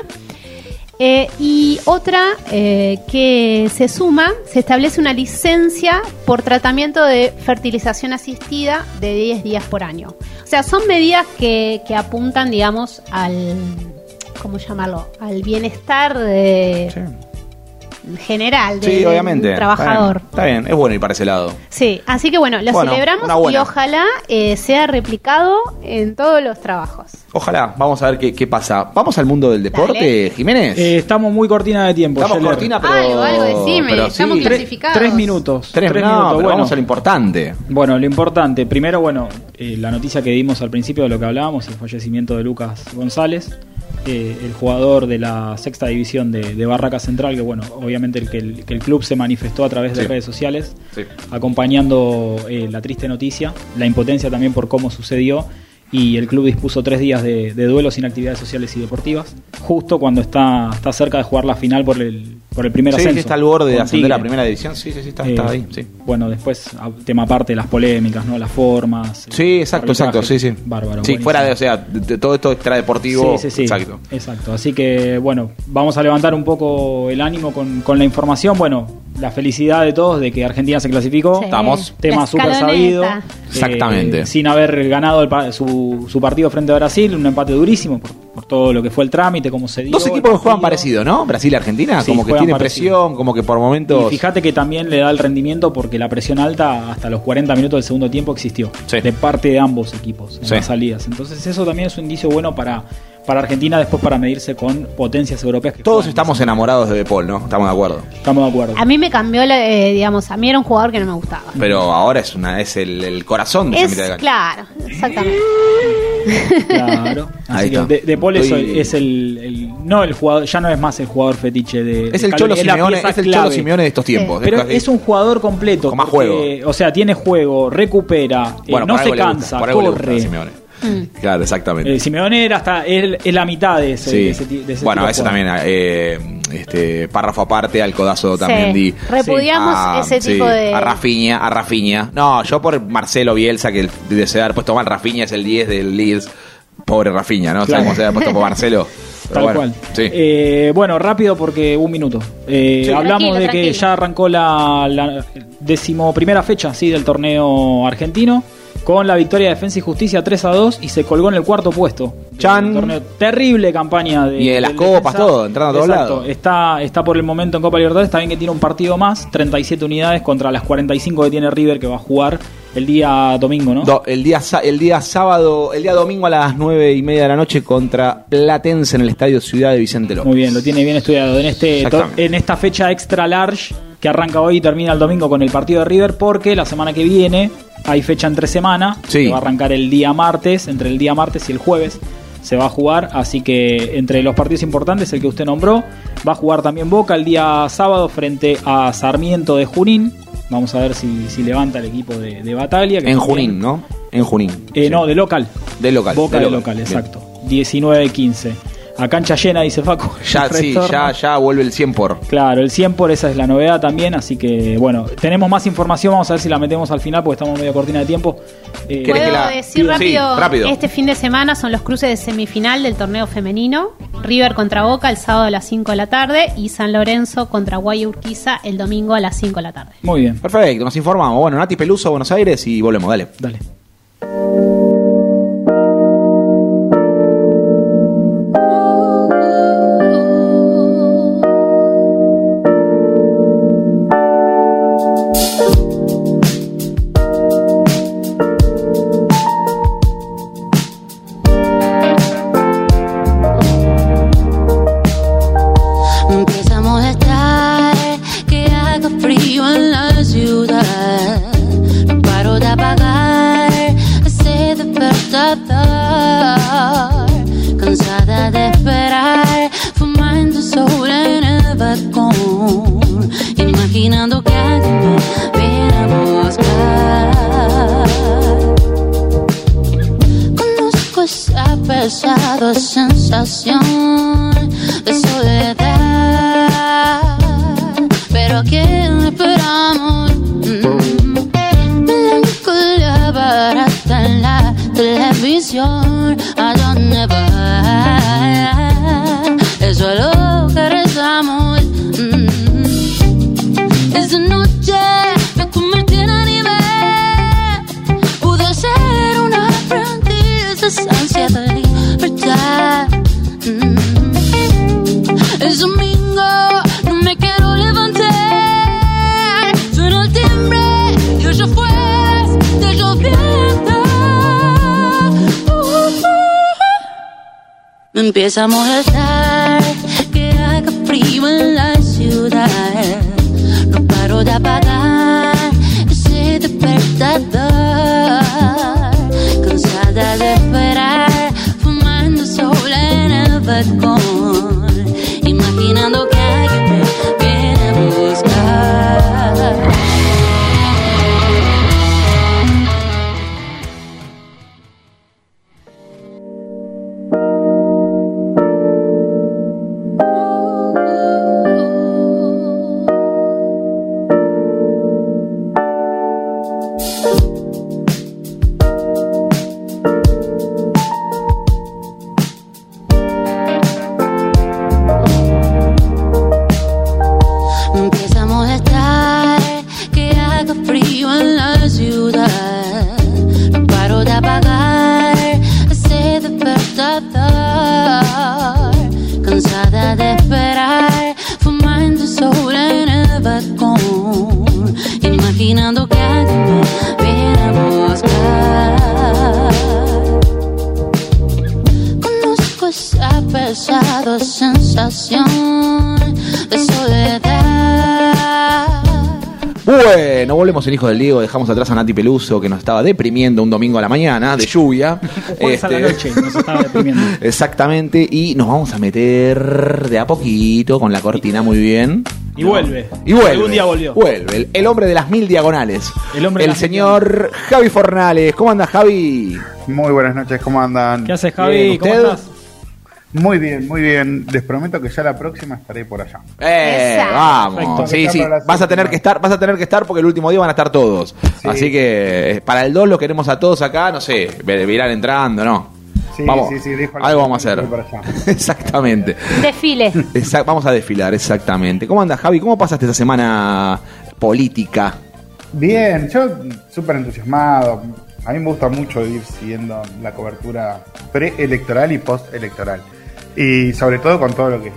Eh, y otra eh, que se suma, se establece una licencia por tratamiento de fertilización asistida de 10 días por año. O sea, son medidas que, que apuntan, digamos, al, ¿cómo llamarlo? Al bienestar de, general de- Sí, del obviamente. trabajador. Está bien, está bien, es bueno ir para ese lado. Sí, así que bueno, lo Bueno, celebramos y ojalá eh, sea replicado en todos los trabajos. Ojalá, vamos a ver qué, qué pasa. ¿Vamos al mundo del deporte, Dale. Jiménez? Eh, estamos muy cortina de tiempo. Estamos Scheller. cortina, pero... Algo, algo, decime, pero estamos clasificados. Tres minutos. Tres, tres no, minutos. pero Bueno, vamos a lo importante. Bueno, lo importante, primero, bueno, eh, la noticia que dimos al principio de lo que hablábamos, el fallecimiento de Lucas González, eh, el jugador de la sexta división de, de Barraca Central, que bueno, obviamente el que, el, que el club se manifestó a través de Sí. redes sociales, Sí. acompañando eh, la triste noticia, la impotencia también por cómo sucedió. Y el club dispuso tres días de, de duelo sin actividades sociales y deportivas, justo cuando está, está cerca de jugar la final por el, por el primer Sí, ascenso. sí, está al borde de ascender a Tigre. primera división. Sí, sí, sí, está, Eh, está ahí. Sí. Bueno, después, tema aparte, las polémicas, ¿no? Las formas. Sí, exacto, exacto, sí, sí. Bárbaro. Sí, buenísimo. fuera de, o sea, de, de todo esto extradeportivo. Sí, sí, sí. Exacto. Exacto. Así que, bueno, vamos a levantar un poco el ánimo con, con la información. Bueno, la felicidad de todos de que Argentina se clasificó. Sí. Estamos. Tema súper sabido. Exactamente. Eh, sin haber ganado el su, su partido frente a Brasil, un empate durísimo por, por todo lo que fue el trámite, cómo se dio. Dos equipos que juegan parecido, ¿no? Brasil y Argentina, Sí, como que tienen parecido. presión, como que por momentos. Y fíjate que también le da el rendimiento porque la presión alta hasta los 40 minutos del segundo tiempo existió. Sí. De parte de ambos equipos en Sí. las salidas. Entonces eso también es un indicio bueno para, para Argentina después para medirse con potencias europeas. Que Todos estamos enamorados de De Paul, ¿no? Estamos de acuerdo. Estamos de acuerdo. A mí me cambió, la- eh, digamos, a mí era un jugador que no me gustaba. Pero ahora es una es el, el corazón de esa Es mitad de claro, exactamente. Claro. Ahí Así que está. de, de Paul es, Estoy- es el, el- no el jugador, ya no es más el jugador fetiche de Es de el Cholo Simeone, es el. Cholo Simeone de estos tiempos. Pero es un jugador completo. Con más porque, O sea, tiene juego, recupera, eh, Bueno, no se cansa, por algo le gusta a corre. Mm. Claro, exactamente. Eh, Simeone era hasta es, es la mitad de ese, Sí. de ese ti- de ese bueno, tipo de ese jugador. también, eh, este, párrafo aparte, al codazo también Sí. di. Repudiamos Ah, ese sí, tipo de. A Rafinha, a Rafinha. No, yo por Marcelo Bielsa, que desea haber puesto mal, Rafinha es el 10 del Leeds. Pobre Rafinha, ¿no? Claro. Sabemos se había puesto por Marcelo. Pero Tal bueno, cual. Sí. Eh, bueno, rápido porque un minuto. Eh, Sí. hablamos Tranquilo, de que tranquilo. ya arrancó la, la decimoprimera fecha sí, del torneo argentino con la victoria de Defensa y Justicia 3 a 2 y se colgó en el cuarto puesto. Chan. torneo. Terrible campaña de. Y de las copas, todo, entrando a todos lados. Está, está por el momento en Copa Libertadores. Está bien que tiene un partido más, 37 unidades contra las 45 que tiene River que va a jugar el día domingo, ¿no? Do- el, día, el día sábado, el día domingo a las nueve y media de la noche contra Platense en el Estadio Ciudad de Vicente López. Muy bien, lo tiene bien estudiado. En, este, en esta fecha extra large que arranca hoy y termina el domingo con el partido de River, porque la semana que viene hay fecha entre semana, Sí. que va a arrancar el día martes, entre el día martes y el jueves se va a jugar, así que entre los partidos importantes, el que usted nombró, va a jugar también Boca el día sábado frente a Sarmiento de Junín. Vamos a ver si, si levanta el equipo de, de Bataglia. que En Junín, ¿no? En Junín. Eh, Sí. No, de local. De local. Boca de de local. local, Bien. exacto. 19-15. A cancha llena, dice Facu. Ya, sí, ya, ya vuelve el 100 por. Claro, el 100 por esa es la novedad también, así que bueno, tenemos más información, vamos a ver si la metemos al final porque estamos medio cortina de tiempo. Eh, ¿Querés Puedo que la- decir Sí, rápido, rápido. este fin de semana son los cruces de semifinal del torneo femenino, River contra Boca el sábado a las 5 de la tarde y San Lorenzo contra Guay Urquiza el domingo a las 5 de la tarde. Muy bien, Perfecto, nos informamos. Bueno, Nati Peluso, Buenos Aires y volvemos, dale. dale. Empieza a molestar que haga frío en la ciudad. No paro de apagar en Hijos del Diego, dejamos atrás a Nati Peluso, que nos estaba deprimiendo un domingo a la mañana, de lluvia. Jueves a la Este, noche, nos estaba deprimiendo. Exactamente, y nos vamos a meter de a poquito con la cortina muy bien. Y vuelve. Y vuelve. Algún día volvió. Vuelve. El, el hombre de las mil diagonales. El hombre de las mil señor Javi Fornales. ¿Cómo anda, Javi? Muy buenas noches, ¿cómo andan? ¿Qué haces, Javi? ¿Cómo estás? Muy bien, muy bien. Les prometo que ya la próxima estaré por allá. Eh, vamos. Perfecto. Sí, sí. Vas a tener que estar, vas a tener que estar porque el último día van a estar todos. Sí. Así que eh, para el 2 lo queremos a todos acá, no sé, irán entrando, ¿no? Sí, vamos. sí, sí, Algo vamos a hacer. exactamente. Desfile. Exact- vamos a desfilar, exactamente. ¿Cómo anda, Javi? ¿Cómo pasaste esta semana política? Bien, yo súper entusiasmado. A mí me gusta mucho ir siguiendo la cobertura preelectoral y postelectoral. Y sobre todo con todo lo que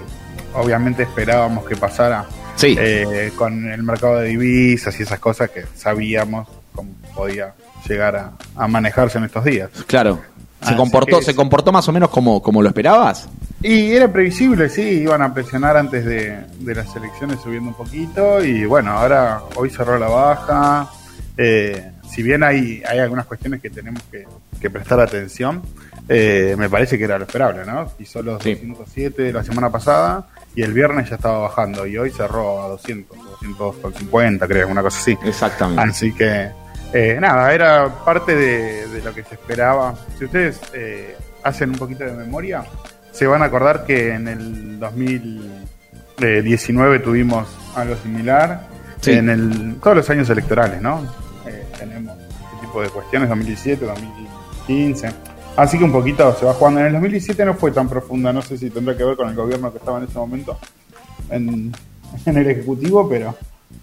obviamente esperábamos que pasara Sí. eh, con el mercado de divisas y esas cosas que sabíamos cómo podía llegar a, a manejarse en estos días. Claro. ¿Se Así comportó, ¿Se comportó más o menos como, como lo esperabas? Y era previsible, sí, iban a presionar antes de, de las elecciones subiendo un poquito y bueno, ahora hoy cerró la baja. Eh, si bien hay, hay algunas cuestiones que tenemos que, que prestar atención, eh, me parece que era lo esperable, ¿no? Hizo los Sí. 207 la semana pasada y el viernes ya estaba bajando y hoy cerró a 200, 250 creo, una cosa así. Exactamente. Así que, eh, nada, era parte de, de lo que se esperaba. Si ustedes eh, hacen un poquito de memoria, se van a acordar que en el 2019 tuvimos algo similar. Sí. En el, todos los años electorales, ¿no? Eh, tenemos este tipo de cuestiones, 2017, 2015. Así que un poquito se va jugando. En el 2017 no fue tan profunda, no sé si tendrá que ver con el gobierno que estaba en ese momento en, el Ejecutivo, pero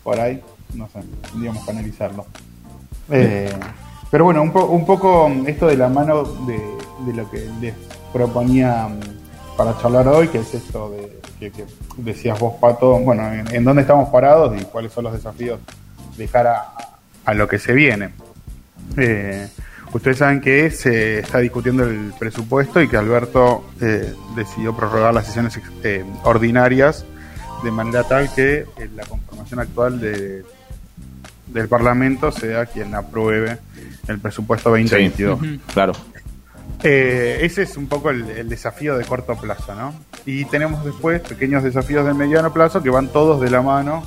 por ahí, no sé, tendríamos que analizarlo. Eh, pero bueno, un, po- un poco esto de la mano de, lo que les proponía mm, para charlar hoy, que es esto de que, decías vos, Pato, bueno, en, dónde estamos parados y cuáles son los desafíos de cara a, a lo que se viene. Eh, ustedes saben que se está discutiendo el presupuesto y que Alberto eh, decidió prorrogar las sesiones eh, ordinarias de manera tal que eh, la conformación actual de, del Parlamento sea quien apruebe el presupuesto 2022. Ujú. Claro. Eh, ese es un poco el, el desafío de corto plazo, ¿no? Y tenemos después pequeños desafíos de mediano plazo que van todos de la mano.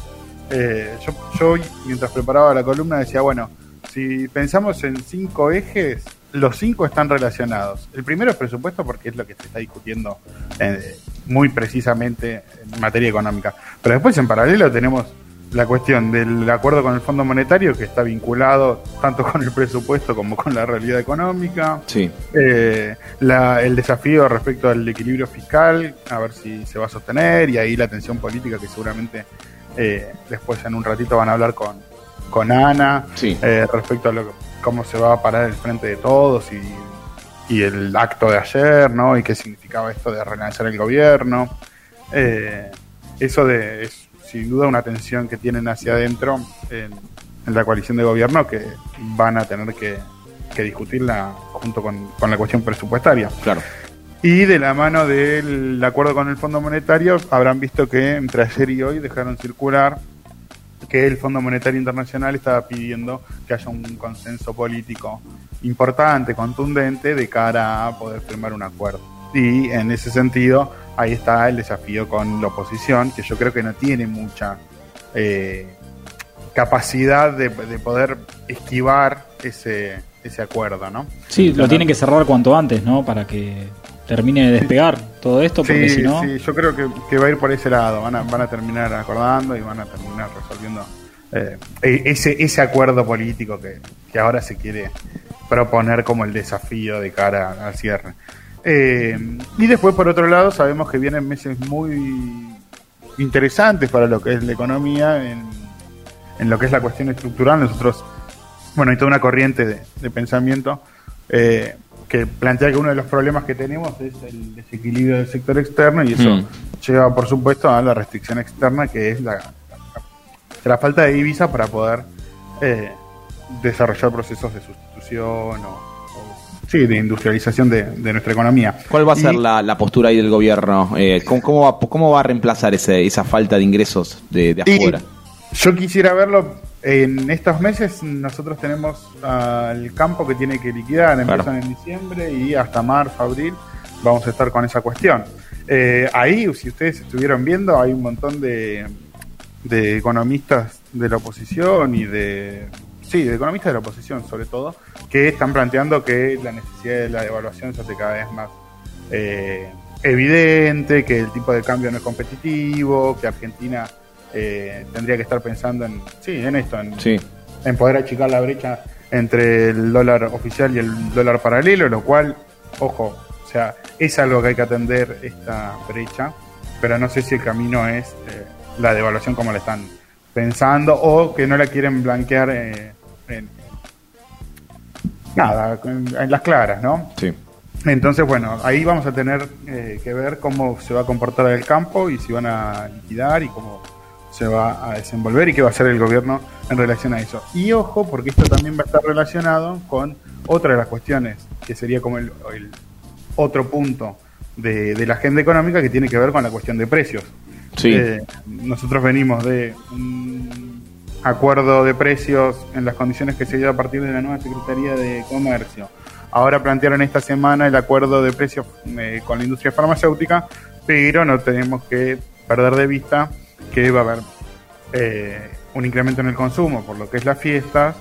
Eh, yo, yo, mientras preparaba la columna, decía, bueno, si pensamos en cinco ejes, los cinco están relacionados. El primero es presupuesto porque es lo que se está discutiendo eh, muy precisamente en materia económica. Pero después en paralelo tenemos la cuestión del acuerdo con el Fondo Monetario que está vinculado tanto con el presupuesto como con la realidad económica. Sí. Eh, la- el desafío respecto al equilibrio fiscal, a ver si se va a sostener, y ahí la tensión política que seguramente eh, después en un ratito van a hablar con, con Ana Sí. eh, respecto a lo, cómo se va a parar el frente de todos y, y el acto de ayer, ¿no? Y qué significaba esto de relanzar el gobierno. Eh, eso de, es sin duda una tensión que tienen hacia adentro en, en la coalición de gobierno que van a tener que, que discutirla junto con, con la cuestión presupuestaria. Claro. Y de la mano del acuerdo con el Fondo Monetario, habrán visto que entre ayer y hoy dejaron circular que el Fondo Monetario Internacional estaba pidiendo que haya un consenso político importante, contundente, de cara a poder firmar un acuerdo. Y en ese sentido, ahí está el desafío con la oposición, que yo creo que no tiene mucha eh, capacidad de, de poder esquivar ese, ese acuerdo, ¿no? Sí, lo tienen que cerrar cuanto antes, ¿no? Para que termine de despegar todo esto, porque Sí, si no... sí, yo creo que, que va a ir por ese lado. Van a, van a terminar acordando y van a terminar resolviendo eh, e- ese, ese acuerdo político que, que ahora se quiere proponer como el desafío de cara al cierre. Eh, y después, por otro lado, sabemos que vienen meses muy interesantes para lo que es la economía, en, en lo que es la cuestión estructural. Nosotros, bueno, hay toda una corriente de, de pensamiento eh, que plantea que uno de los problemas que tenemos es el desequilibrio del sector externo y eso Mm. lleva, por supuesto, a la restricción externa, que es la, la, la falta de divisas para poder eh, desarrollar procesos de sustitución o, o- sí, de industrialización de, de nuestra economía. ¿Cuál va a ser Y- la, la postura ahí del gobierno? Eh, ¿cómo, cómo va, ¿Cómo va a reemplazar ese, esa falta de ingresos de, de Y afuera? Yo quisiera verlo en estos meses. Nosotros tenemos al campo que tiene que liquidar, empiezan Claro. en diciembre y hasta marzo, abril vamos a estar con esa cuestión. Eh, ahí, si ustedes estuvieron viendo, hay un montón de, de economistas de la oposición y de. Sí, de economistas de la oposición, sobre todo, que están planteando que la necesidad de la devaluación se hace cada vez más eh, evidente, que el tipo de cambio no es competitivo, que Argentina eh, tendría que estar pensando en, sí, en esto, en, Sí. en poder achicar la brecha entre el dólar oficial y el dólar paralelo, lo cual, ojo, o sea, es algo que hay que atender esta brecha, pero no sé si el camino es eh, la devaluación como la están pensando o que no la quieren blanquear eh, en, nada, en, en las claras, ¿no? Sí. Entonces, bueno, ahí vamos a tener eh, que ver cómo se va a comportar el campo y si van a liquidar y cómo se va a desenvolver y qué va a hacer el gobierno en relación a eso. Y ojo, porque esto también va a estar relacionado con otra de las cuestiones, que sería como el, el otro punto de, de la agenda económica que tiene que ver con la cuestión de precios. Sí. Eh, nosotros venimos de un acuerdo de precios en las condiciones que se dio a partir de la nueva Secretaría de Comercio. Ahora plantearon esta semana el acuerdo de precios eh, con la industria farmacéutica, pero no tenemos que perder de vista que va a haber eh, un incremento en el consumo por lo que es las fiestas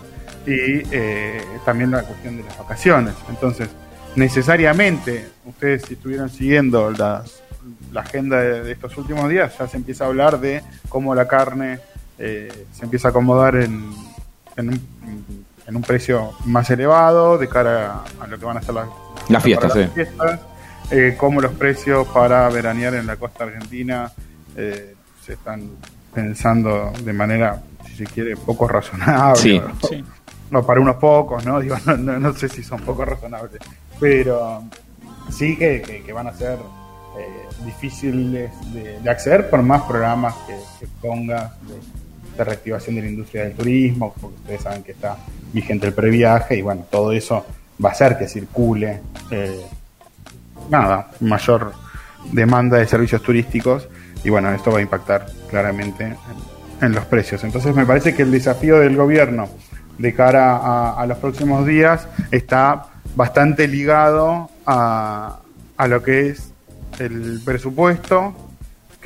y eh, también la cuestión de las vacaciones. Entonces, necesariamente, ustedes si estuvieron siguiendo las, la agenda de, de estos últimos días, ya se empieza a hablar de cómo la carne eh, se empieza a acomodar en, en, un, en un precio más elevado de cara a, a lo que van a ser las, Las fiestas, las fiestas, eh, cómo los precios para veranear en la costa argentina eh, se están pensando de manera, si se quiere, poco razonable. Sí. o- Sí. no, para unos pocos, ¿no? Digo, no, no, no sé si son poco razonables, pero sí que, que- que van a ser eh, difíciles de, de acceder por más programas que, que pongas de, de reactivación de la industria del turismo, porque ustedes saben que está vigente el previaje y bueno, todo eso va a hacer que circule, eh, nada, mayor demanda de servicios turísticos y bueno, esto va a impactar claramente en, los precios. Entonces me parece que el desafío del gobierno de cara a, a los próximos días está bastante ligado a, a lo que es el presupuesto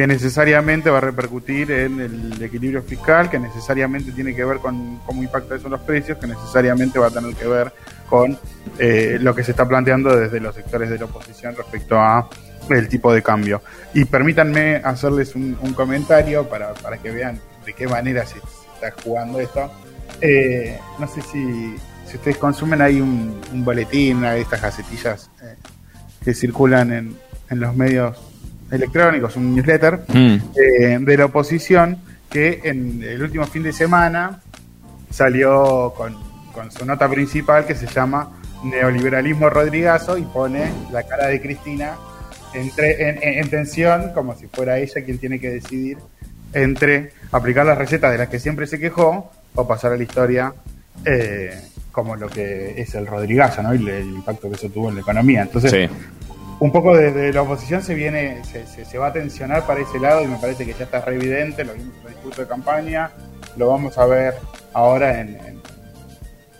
que necesariamente va a repercutir en el equilibrio fiscal, que necesariamente tiene que ver con cómo impacta eso en los precios, que necesariamente va a tener que ver con eh, lo que se está planteando desde los sectores de la oposición respecto a el tipo de cambio. Y permítanme hacerles un, un comentario para, para que vean de qué manera se, está jugando esto. Eh, no sé si, si ustedes consumen, hay un, un boletín, una de estas gacetillas eh, que circulan en, en los medios electrónicos, un newsletter Mm. eh, de la oposición que en el último fin de semana salió con, con su nota principal que se llama Neoliberalismo Rodrigazo y pone la cara de Cristina entre, en, en- en tensión, como si fuera ella quien tiene que decidir entre aplicar las recetas de las que siempre se quejó o pasar a la historia eh, como lo que es el Rodrigazo, ¿no? Y el, el impacto que eso tuvo en la economía. Entonces, Sí. un poco desde la oposición se viene, se, se- se va a tensionar para ese lado y me parece que ya está re evidente, lo vimos en el discurso de campaña, lo vamos a ver ahora en, en-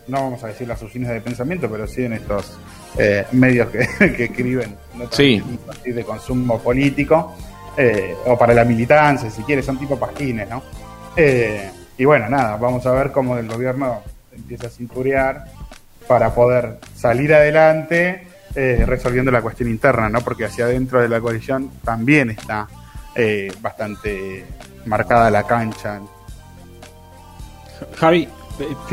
no vamos a decir las oficinas de pensamiento, pero sí en estos eh, medios que, que escriben Sí. de consumo político, eh, o para la militancia, si quiere, son tipo pasquines, ¿no? Eh, y bueno, nada, vamos a ver cómo el gobierno empieza a cinturear para poder salir adelante eh, resolviendo la cuestión interna, ¿no? Porque hacia adentro de la coalición también está bastante marcada la cancha. Javi,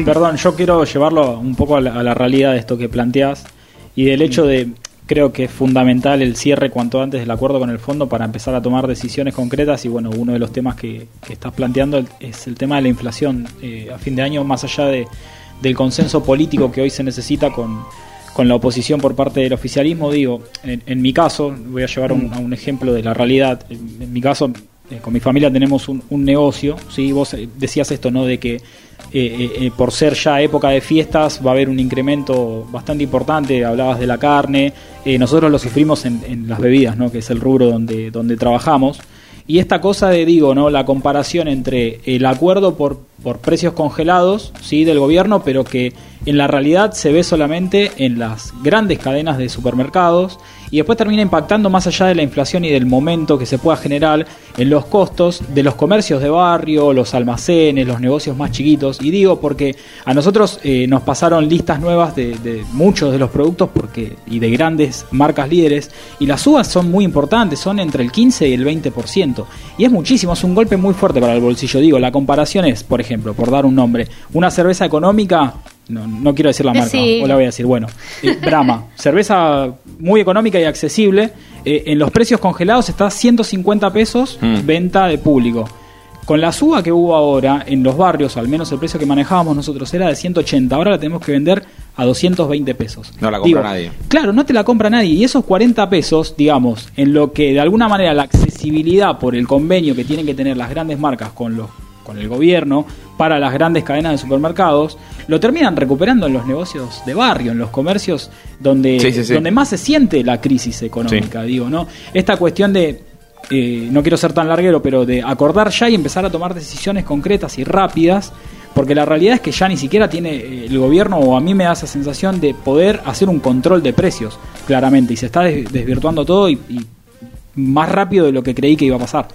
perdón, yo quiero llevarlo un poco a la, a la realidad de esto que planteas y del hecho de, creo que es fundamental el cierre cuanto antes del acuerdo con el fondo para empezar a tomar decisiones concretas y bueno, uno de los temas que, estás planteando es el tema de la inflación eh, a fin de año, más allá de, del consenso político que hoy se necesita con, con la oposición por parte del oficialismo, digo, en, en mi caso, voy a llevar un, a un ejemplo de la realidad, en, mi caso, eh, con mi familia tenemos un, un negocio, ¿sí? vos eh, decías esto, ¿no? De que eh, eh, por ser ya época de fiestas va a haber un incremento bastante importante, hablabas de la carne, eh, nosotros lo sufrimos en, en las bebidas, ¿no? Que es el rubro donde, donde trabajamos. Y esta cosa de, digo, ¿no? La comparación entre el acuerdo por, por precios congelados, sí, del gobierno, pero que en la realidad se ve solamente en las grandes cadenas de supermercados y después termina impactando más allá de la inflación y del momento que se pueda generar en los costos de los comercios de barrio, los almacenes, los negocios más chiquitos. Y digo porque a nosotros eh, nos pasaron listas nuevas de, muchos de los productos porque y de grandes marcas líderes y las subas son muy importantes, son entre el 15 y el 20%. Y es muchísimo, es un golpe muy fuerte para el bolsillo. Digo, la comparación es, por ejemplo, por dar un nombre, una cerveza económica no, no quiero decir la marca, Decí. o la voy a decir. Bueno, eh, Brahma, cerveza muy económica y accesible. eh, en los precios congelados está 150 pesos Mm. venta de público. Con la suba que hubo ahora en los barrios, al menos el precio que manejábamos nosotros era de 180. Ahora la tenemos que vender a 220 pesos. No la compra nadie. Claro, no te la compra nadie. Y esos 40 pesos, digamos, en lo que de alguna manera la accesibilidad por el convenio que tienen que tener las grandes marcas con los con el gobierno para las grandes cadenas de supermercados, lo terminan recuperando en los negocios de barrio, en los comercios donde, Sí, sí, sí. donde más se siente la crisis económica, digo, ¿no? Esta cuestión de eh, no quiero ser tan larguero, pero de acordar ya y empezar a tomar decisiones concretas y rápidas, porque la realidad es que ya ni siquiera tiene eh, el gobierno, o a mí me da esa sensación de poder hacer un control de precios, claramente, y se está des- desvirtuando todo y, y más rápido de lo que creí que iba a pasar.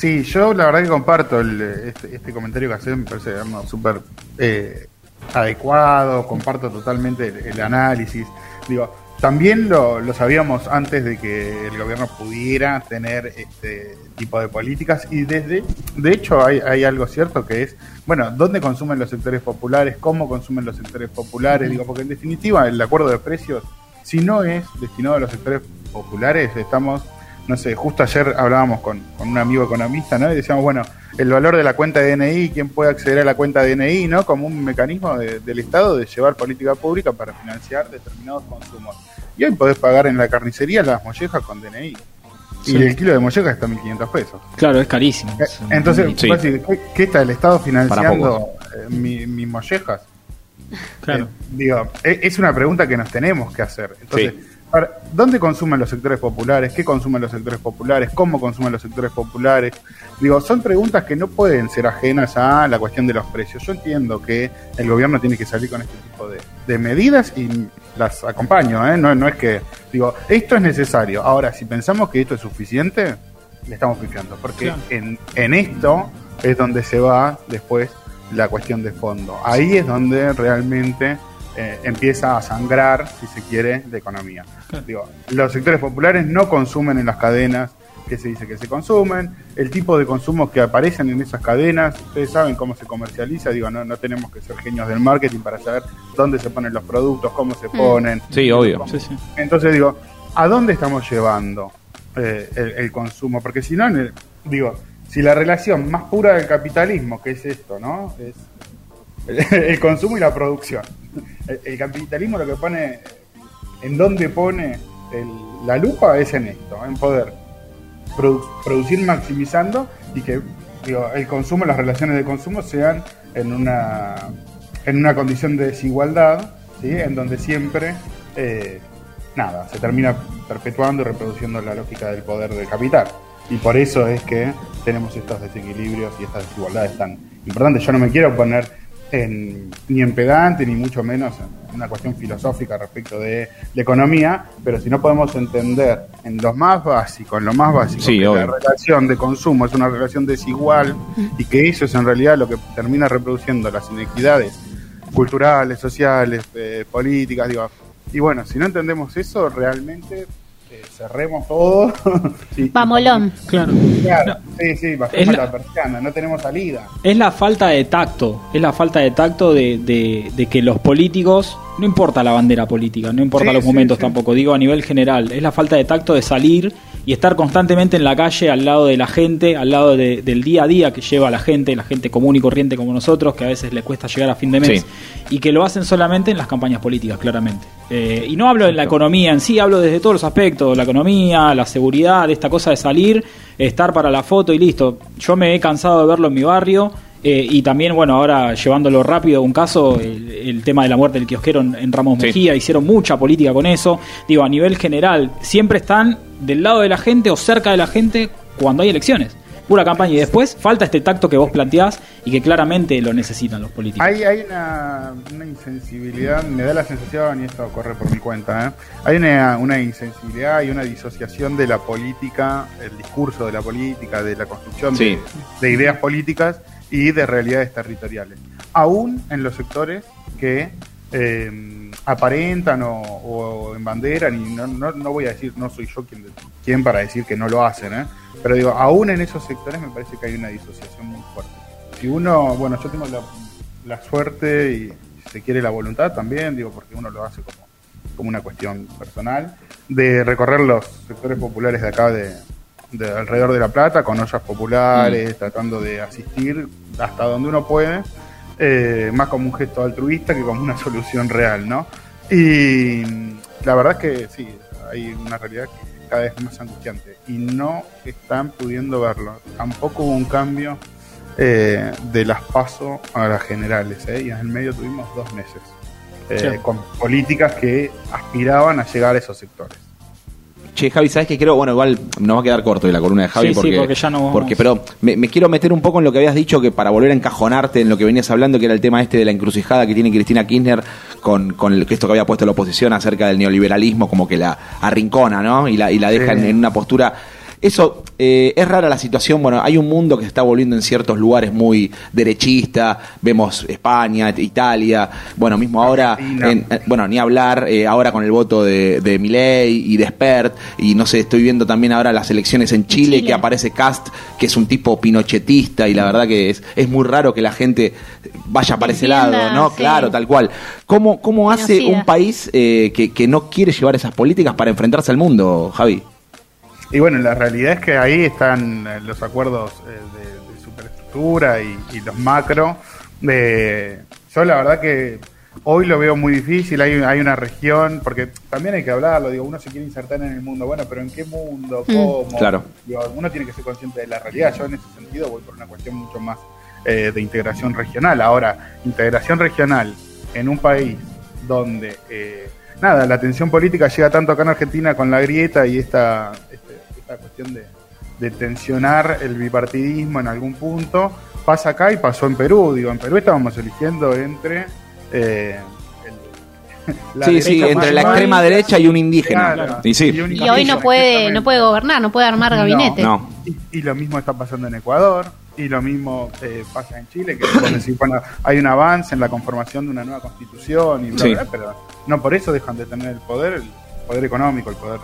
Sí, yo la verdad que comparto el, este, este comentario que haces, me parece súper eh, adecuado, comparto totalmente el, el análisis. Digo, también lo, lo sabíamos antes de que el gobierno pudiera tener este tipo de políticas y desde, de hecho hay, hay algo cierto que es, bueno, ¿dónde consumen los sectores populares? ¿Cómo consumen los sectores populares? Digo, porque en definitiva el acuerdo de precios, si no es destinado a los sectores populares, estamos no sé, justo ayer hablábamos con, con un amigo economista, ¿no? Y decíamos, bueno, el valor de la cuenta de DNI, quién puede acceder a la cuenta de DNI, ¿no? Como un mecanismo de- del Estado de llevar política pública para financiar determinados consumos. Y hoy podés pagar en la carnicería las mollejas con DNI. Sí. Y el kilo de mollejas está a 1.500 pesos. Claro, es carísimo. Eh, Entonces, Sí. ¿qué, qué está el Estado financiando eh, mi- mis mollejas? Claro. Eh, digo, e- es una pregunta que nos tenemos que hacer. Entonces, Sí. Ahora, ¿dónde consumen los sectores populares? ¿Qué consumen los sectores populares? ¿Cómo consumen los sectores populares? Digo, son preguntas que no pueden ser ajenas a la cuestión de los precios. Yo entiendo que el gobierno tiene que salir con este tipo de, de medidas y las acompaño, ¿eh? No, no es que, digo, esto es necesario. Ahora, si pensamos que esto es suficiente, le estamos pifiando. Porque Claro. en, en esto es donde se va después la cuestión de fondo. Ahí es donde realmente eh, empieza a sangrar, si se quiere, la economía. Digo, los sectores populares no consumen en las cadenas que se dice que se consumen, el tipo de consumos que aparecen en esas cadenas, ustedes saben cómo se comercializa, digo, no, no tenemos que ser genios del marketing para saber dónde se ponen los productos, cómo se ponen. Sí, obvio. Sí, sí. entonces digo, ¿a dónde estamos llevando eh, el, el consumo? Porque si no, en el- digo, si la relación más pura del capitalismo, que es esto, ¿no? Es el, consumo y la producción. El, capitalismo lo que pone, en dónde pone el- la lupa es en esto, en poder produ- producir maximizando y que digo, el consumo, las relaciones de consumo sean en una en una condición de desigualdad, ¿sí? en donde siempre eh, nada, se termina perpetuando y reproduciendo la lógica del poder del capital. Y por eso es que tenemos estos desequilibrios y estas desigualdades tan importantes. Yo no me quiero poner en- ni en pedante, ni mucho menos en una cuestión filosófica respecto de la economía, pero si no podemos entender en lo más básico, en lo más básico, Sí, que la relación de consumo es una relación desigual y que eso es en realidad lo que termina reproduciendo las inequidades culturales, sociales, eh, políticas, digo. Y bueno, si no entendemos eso, realmente eh, cerremos todo. y- Vamolón. Claro. Claro, sí, sí, bajemos la- la persiana, no tenemos salida. Es la falta de tacto, es la falta de tacto de, de- de que los políticos, no importa la bandera política, no importa Sí, los sí, momentos sí. tampoco, digo a nivel general, es la falta de tacto de salir y estar constantemente en la calle al lado de la gente, al lado de- del día a día que lleva la gente, la gente común y corriente como nosotros, que a veces le cuesta llegar a fin de mes, Sí. y que lo hacen solamente en las campañas políticas, claramente. Eh, y no hablo de la economía en sí, hablo desde todos los aspectos, la economía, la seguridad, esta cosa de salir, estar para la foto y listo. Yo me he cansado de verlo en mi barrio. Eh, y también, bueno, ahora llevándolo rápido, un caso, el, el tema de la muerte del kiosquero en, en Ramos Sí. Mejía, hicieron mucha política con eso. Digo, a nivel general, siempre están del lado de la gente o cerca de la gente cuando hay elecciones. Pura campaña. Y después falta este tacto que vos planteás y que claramente lo necesitan los políticos. Hay, hay una, una insensibilidad, me da la sensación, y esto corre por mi cuenta, ¿eh? hay una, una insensibilidad y una disociación de la política, el discurso de la política, de la construcción Sí. de, de ideas políticas y de realidades territoriales. Aún en los sectores que eh, aparentan o, o embanderan, y no, no, no voy a decir, no soy yo quien, quien para decir que no lo hacen, ¿eh? pero digo, aún en esos sectores me parece que hay una disociación muy fuerte. Si uno, bueno, yo tengo la, suerte y se quiere la voluntad también, digo, porque uno lo hace como, como una cuestión personal, de recorrer los sectores populares de acá de, de alrededor de La Plata, con ollas populares, tratando de asistir hasta donde uno puede, eh, más como un gesto altruista que como una solución real, ¿no? Y la verdad es que sí, hay una realidad que cada vez es más angustiante y no están pudiendo verlo. Tampoco hubo un cambio eh, de las PASO a las generales, ¿eh? y en el medio tuvimos dos meses eh, Sí. con políticas que aspiraban a llegar a esos sectores. Che, Javi, ¿sabes qué creo? Bueno, igual nos va a quedar corto de la columna de Javi Sí, sí, porque, porque ya no vamos- porque- pero me, me quiero meter un poco en lo que habías dicho que para volver a encajonarte en lo que venías hablando, que era el tema este de la encrucijada que tiene Cristina Kirchner con, con el, que esto que había puesto la oposición acerca del neoliberalismo, como que la arrincona, ¿no? Y la, y la deja Sí. en, en una postura. Eso, eh, es rara la situación. Bueno, hay un mundo que se está volviendo en ciertos lugares muy derechista. Vemos España, Italia. Bueno, mismo ahora, en, eh, bueno, ni hablar eh, ahora con el voto de, de Milei y de Spert. Y no sé, estoy viendo también ahora las elecciones en Chile, Chile. que aparece Cast, que es un tipo pinochetista. Y la verdad que es, es muy raro que la gente vaya para ese lado, ¿no? sí. Claro, tal cual. ¿Cómo, cómo hace un país eh, que, que no quiere llevar esas políticas para enfrentarse al mundo, Javi? Y bueno, la realidad es que ahí están eh, los acuerdos eh, de, de superestructura y, y los macro. De, yo la verdad que hoy lo veo muy difícil, hay, hay una región, porque también hay que hablarlo, digo, uno se quiere insertar en el mundo, bueno, pero ¿en qué mundo? Mm. ¿Cómo? Claro. Digo, uno tiene que ser consciente de la realidad, yo en ese sentido voy por una cuestión mucho más eh, de integración regional. Ahora, integración regional en un país donde... eh, Nada, la tensión política llega tanto acá en Argentina con la grieta y esta, esta cuestión de, de tensionar el bipartidismo en algún punto, pasa acá y pasó en Perú. Digo, en Perú estábamos eligiendo entre... eh, el- la sí, sí, entre la extrema derecha y un indígena. Claro. Y sí. un Y hoy no puede, no puede gobernar, no puede armar gabinete. No. Y, y lo mismo está pasando en Ecuador, y lo mismo eh, pasa en Chile, que bueno, hay un avance en la conformación de una nueva constitución, y bla, Sí. bla, pero no por eso dejan de tener el poder, el poder económico, el poder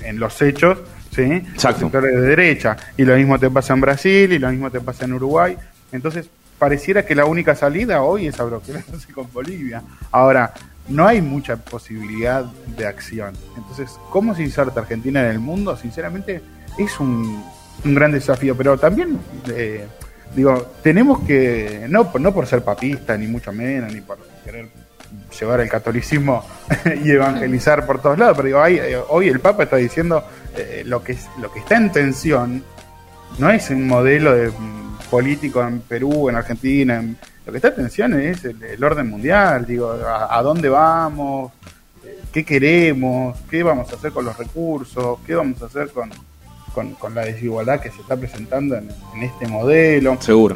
en, en los hechos, ¿sí? Exacto. Sectores de derecha. Y lo mismo te pasa en Brasil, y lo mismo te pasa en Uruguay. Entonces, pareciera que la única salida hoy es abroquelarse con Bolivia. Ahora, no hay mucha posibilidad de acción. Entonces, ¿cómo se inserta Argentina en el mundo? Sinceramente, es un, un gran desafío, pero también, eh, digo, tenemos que, no, por- no por ser papista, ni mucho menos, ni por querer llevar el catolicismo y evangelizar por todos lados, pero digo, hay, eh, hoy el Papa está diciendo eh, lo, que, lo que está en tensión no es un modelo de mm, político en Perú, en Argentina, en- lo que está en tensión es el, orden mundial, digo, a, a dónde vamos, qué queremos, qué vamos a hacer con los recursos, qué vamos a hacer con, con, con la desigualdad que se está presentando en, en este modelo. Seguro.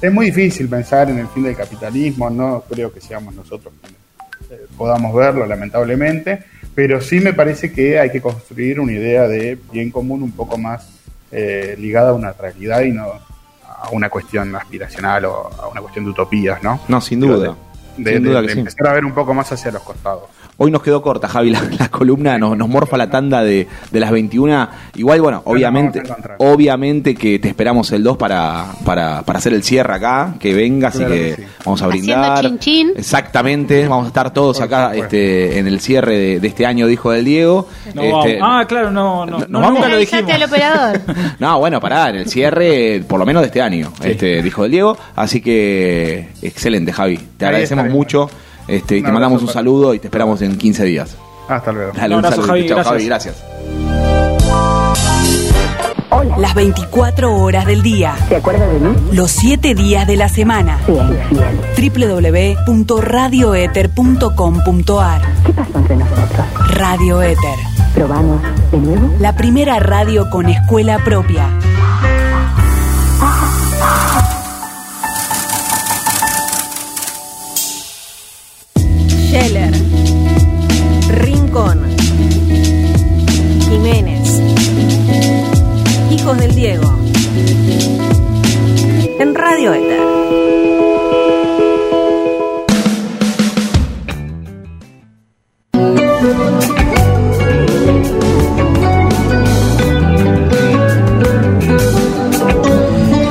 Es muy difícil pensar en el fin del capitalismo, no creo que seamos nosotros quienes eh, podamos verlo, lamentablemente, pero sí me parece que hay que construir una idea de bien común un poco más eh, ligada a una realidad y no a una cuestión aspiracional o a una cuestión de utopías, ¿no? No, sin duda. De, Sin de- duda de que sí. empezar a ver un poco más hacia los costados. Hoy nos quedó corta, Javi, la, la columna nos, nos morfa la tanda de, de las 21. Igual, bueno, obviamente, obviamente que te esperamos el 2 para, para, para hacer el cierre acá, que vengas Claro y que, que sí. vamos a brindar. chin chin. Exactamente, vamos a estar todos Por acá supuesto. este, en el cierre de, de este año, dijo del Diego. No Este, vamos. Ah, claro, no, no, ¿Nos no, vamos? nunca lo dijimos. al operador. No, bueno, pará, en el cierre, por lo menos de este año, este, dijo el Diego. Así que, excelente, Javi. Te Ahí agradecemos mucho. Este, y te mandamos un saludo y te esperamos en 15 días. Hasta luego. Dale, Un abrazo. Javi, Chao, gracias. gracias. Las 24 horas del día. ¿Se acuerda de mí? Los 7 días de la semana. Fiel. www.radioether.com.ar ¿Qué pasó entre nosotros? Radio Éter. Probamos de nuevo. La primera radio con escuela propia. Hijos del Diego, en Radio Éter.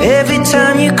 Every time you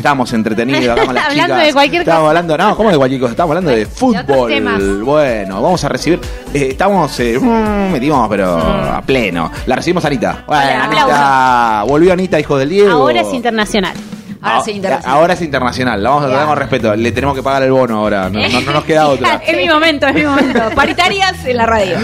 estamos entretenidos Hablando chicas. de cualquier estamos cosa. hablando, no, ¿cómo de cualquier cosa? Estamos hablando de fútbol. Bueno, vamos a recibir, eh, estamos, eh, mm, metimos, pero a pleno. La recibimos a Anita. Bueno, Hola, Anita, volvió Anita, hijo del Diego. Ahora es internacional. Ah, Ahora es internacional, la vamos a tratar con respeto. Le tenemos que pagar el bono ahora, no, no- no nos queda otra. Es mi momento, es mi momento. Paritarias en la radio.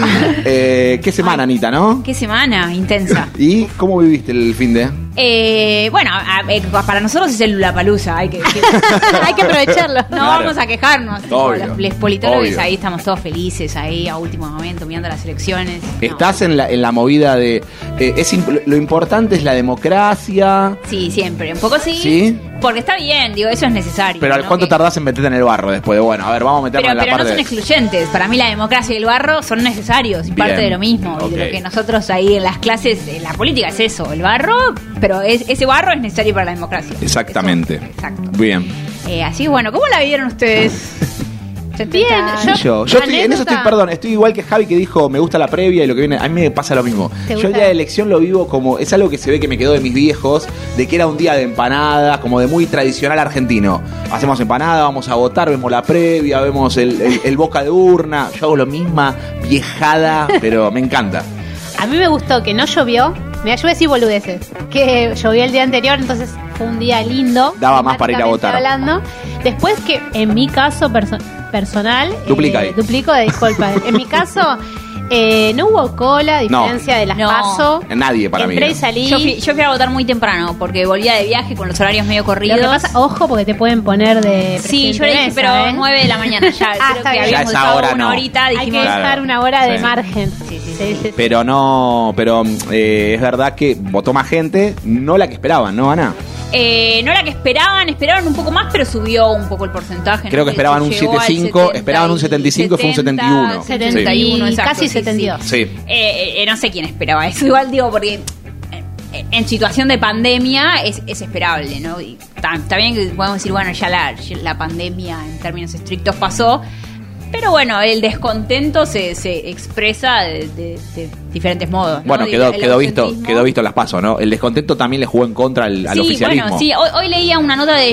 Eh, ¿Qué semana, Anita, no? Qué semana intensa. ¿Y cómo viviste el fin de? Eh, bueno, a- eh, para nosotros es el Palusa, hay que, Hay que aprovecharlo. No Claro. vamos a quejarnos. Obvio, los, los politólogos obvio. ahí estamos todos felices, ahí a último momento, mirando las elecciones. Estás en la, en la movida de... eh, es imp- lo importante es la democracia, Sí, siempre. Un poco sí. ¿Sí? Porque está bien, digo, eso es necesario. pero ¿al ¿no? ¿cuánto tardás en meterte en el barro después de, bueno, a ver, vamos a meternos Pero, en la pero no son excluyentes. Para mí la democracia y el barro son necesarios y Bien, parte de lo mismo. Y de lo que nosotros ahí en las clases, en la política es eso, el barro, pero es- ese barro es necesario para la democracia. Exactamente. Exacto. Bien. Eh, así, bueno, ¿cómo la vivieron ustedes? Bien, yo, Yo, yo estoy, en eso estoy, perdón, estoy igual que Javi que dijo, me gusta la previa y lo que viene, a mí me pasa lo mismo. ¿Te Yo el día de elección lo vivo como, es algo que se ve que me quedó de mis viejos, de que era un día de empanadas, como de muy tradicional argentino. Hacemos empanada, vamos a votar, vemos la previa, vemos el, el- el boca de urna, yo hago lo misma, viejada, pero me encanta. A mí me gustó que no llovió. Mira, yo voy a decir boludeces. Que llovió el día anterior, entonces fue un día lindo. Daba más para ir a votar. Hablando. Después que en mi caso perso- personal. Duplica eh, ahí. Duplico de disculpa. en mi caso, eh, no hubo cola, a No. diferencia de las No. paso. Nadie para mí. Entré y ¿eh? salí. Yo fui, yo fui a votar muy temprano porque volvía de viaje con los horarios medio Lo corridos. que pasa, ojo, porque te pueden poner de. Sí, yo le dije, mesa, pero ¿eh? 9 de la mañana ya. Ah, creo que bien. habíamos Ya hora una no. horita. Hay que Claro. dejar una hora de margen. Sí, sí, Sí, sí, sí. Pero no, pero eh, es verdad que votó más gente, no la que esperaban, ¿no, Ana? Eh, no era que esperaban, esperaron un poco más, pero subió un poco el porcentaje. Creo ¿no? que esperaban un llegó al 7,5, esperaban un 75 y fue un 71. 71, Sí. exacto, Casi sí, sí. 72. Sí. Eh, eh, no sé quién esperaba eso. Igual digo, porque eh, en situación de pandemia es, es esperable, ¿no? Y ta- Está bien que podemos decir, bueno, ya la, ya la pandemia en términos estrictos pasó. Pero bueno, el descontento se, se expresa de, de- de diferentes modos. ¿no? Bueno, quedó, el quedó visto, quedó visto las pasos, ¿no? El descontento también le jugó en contra al, al sí, oficialismo. Bueno, sí, hoy, hoy leía una nota de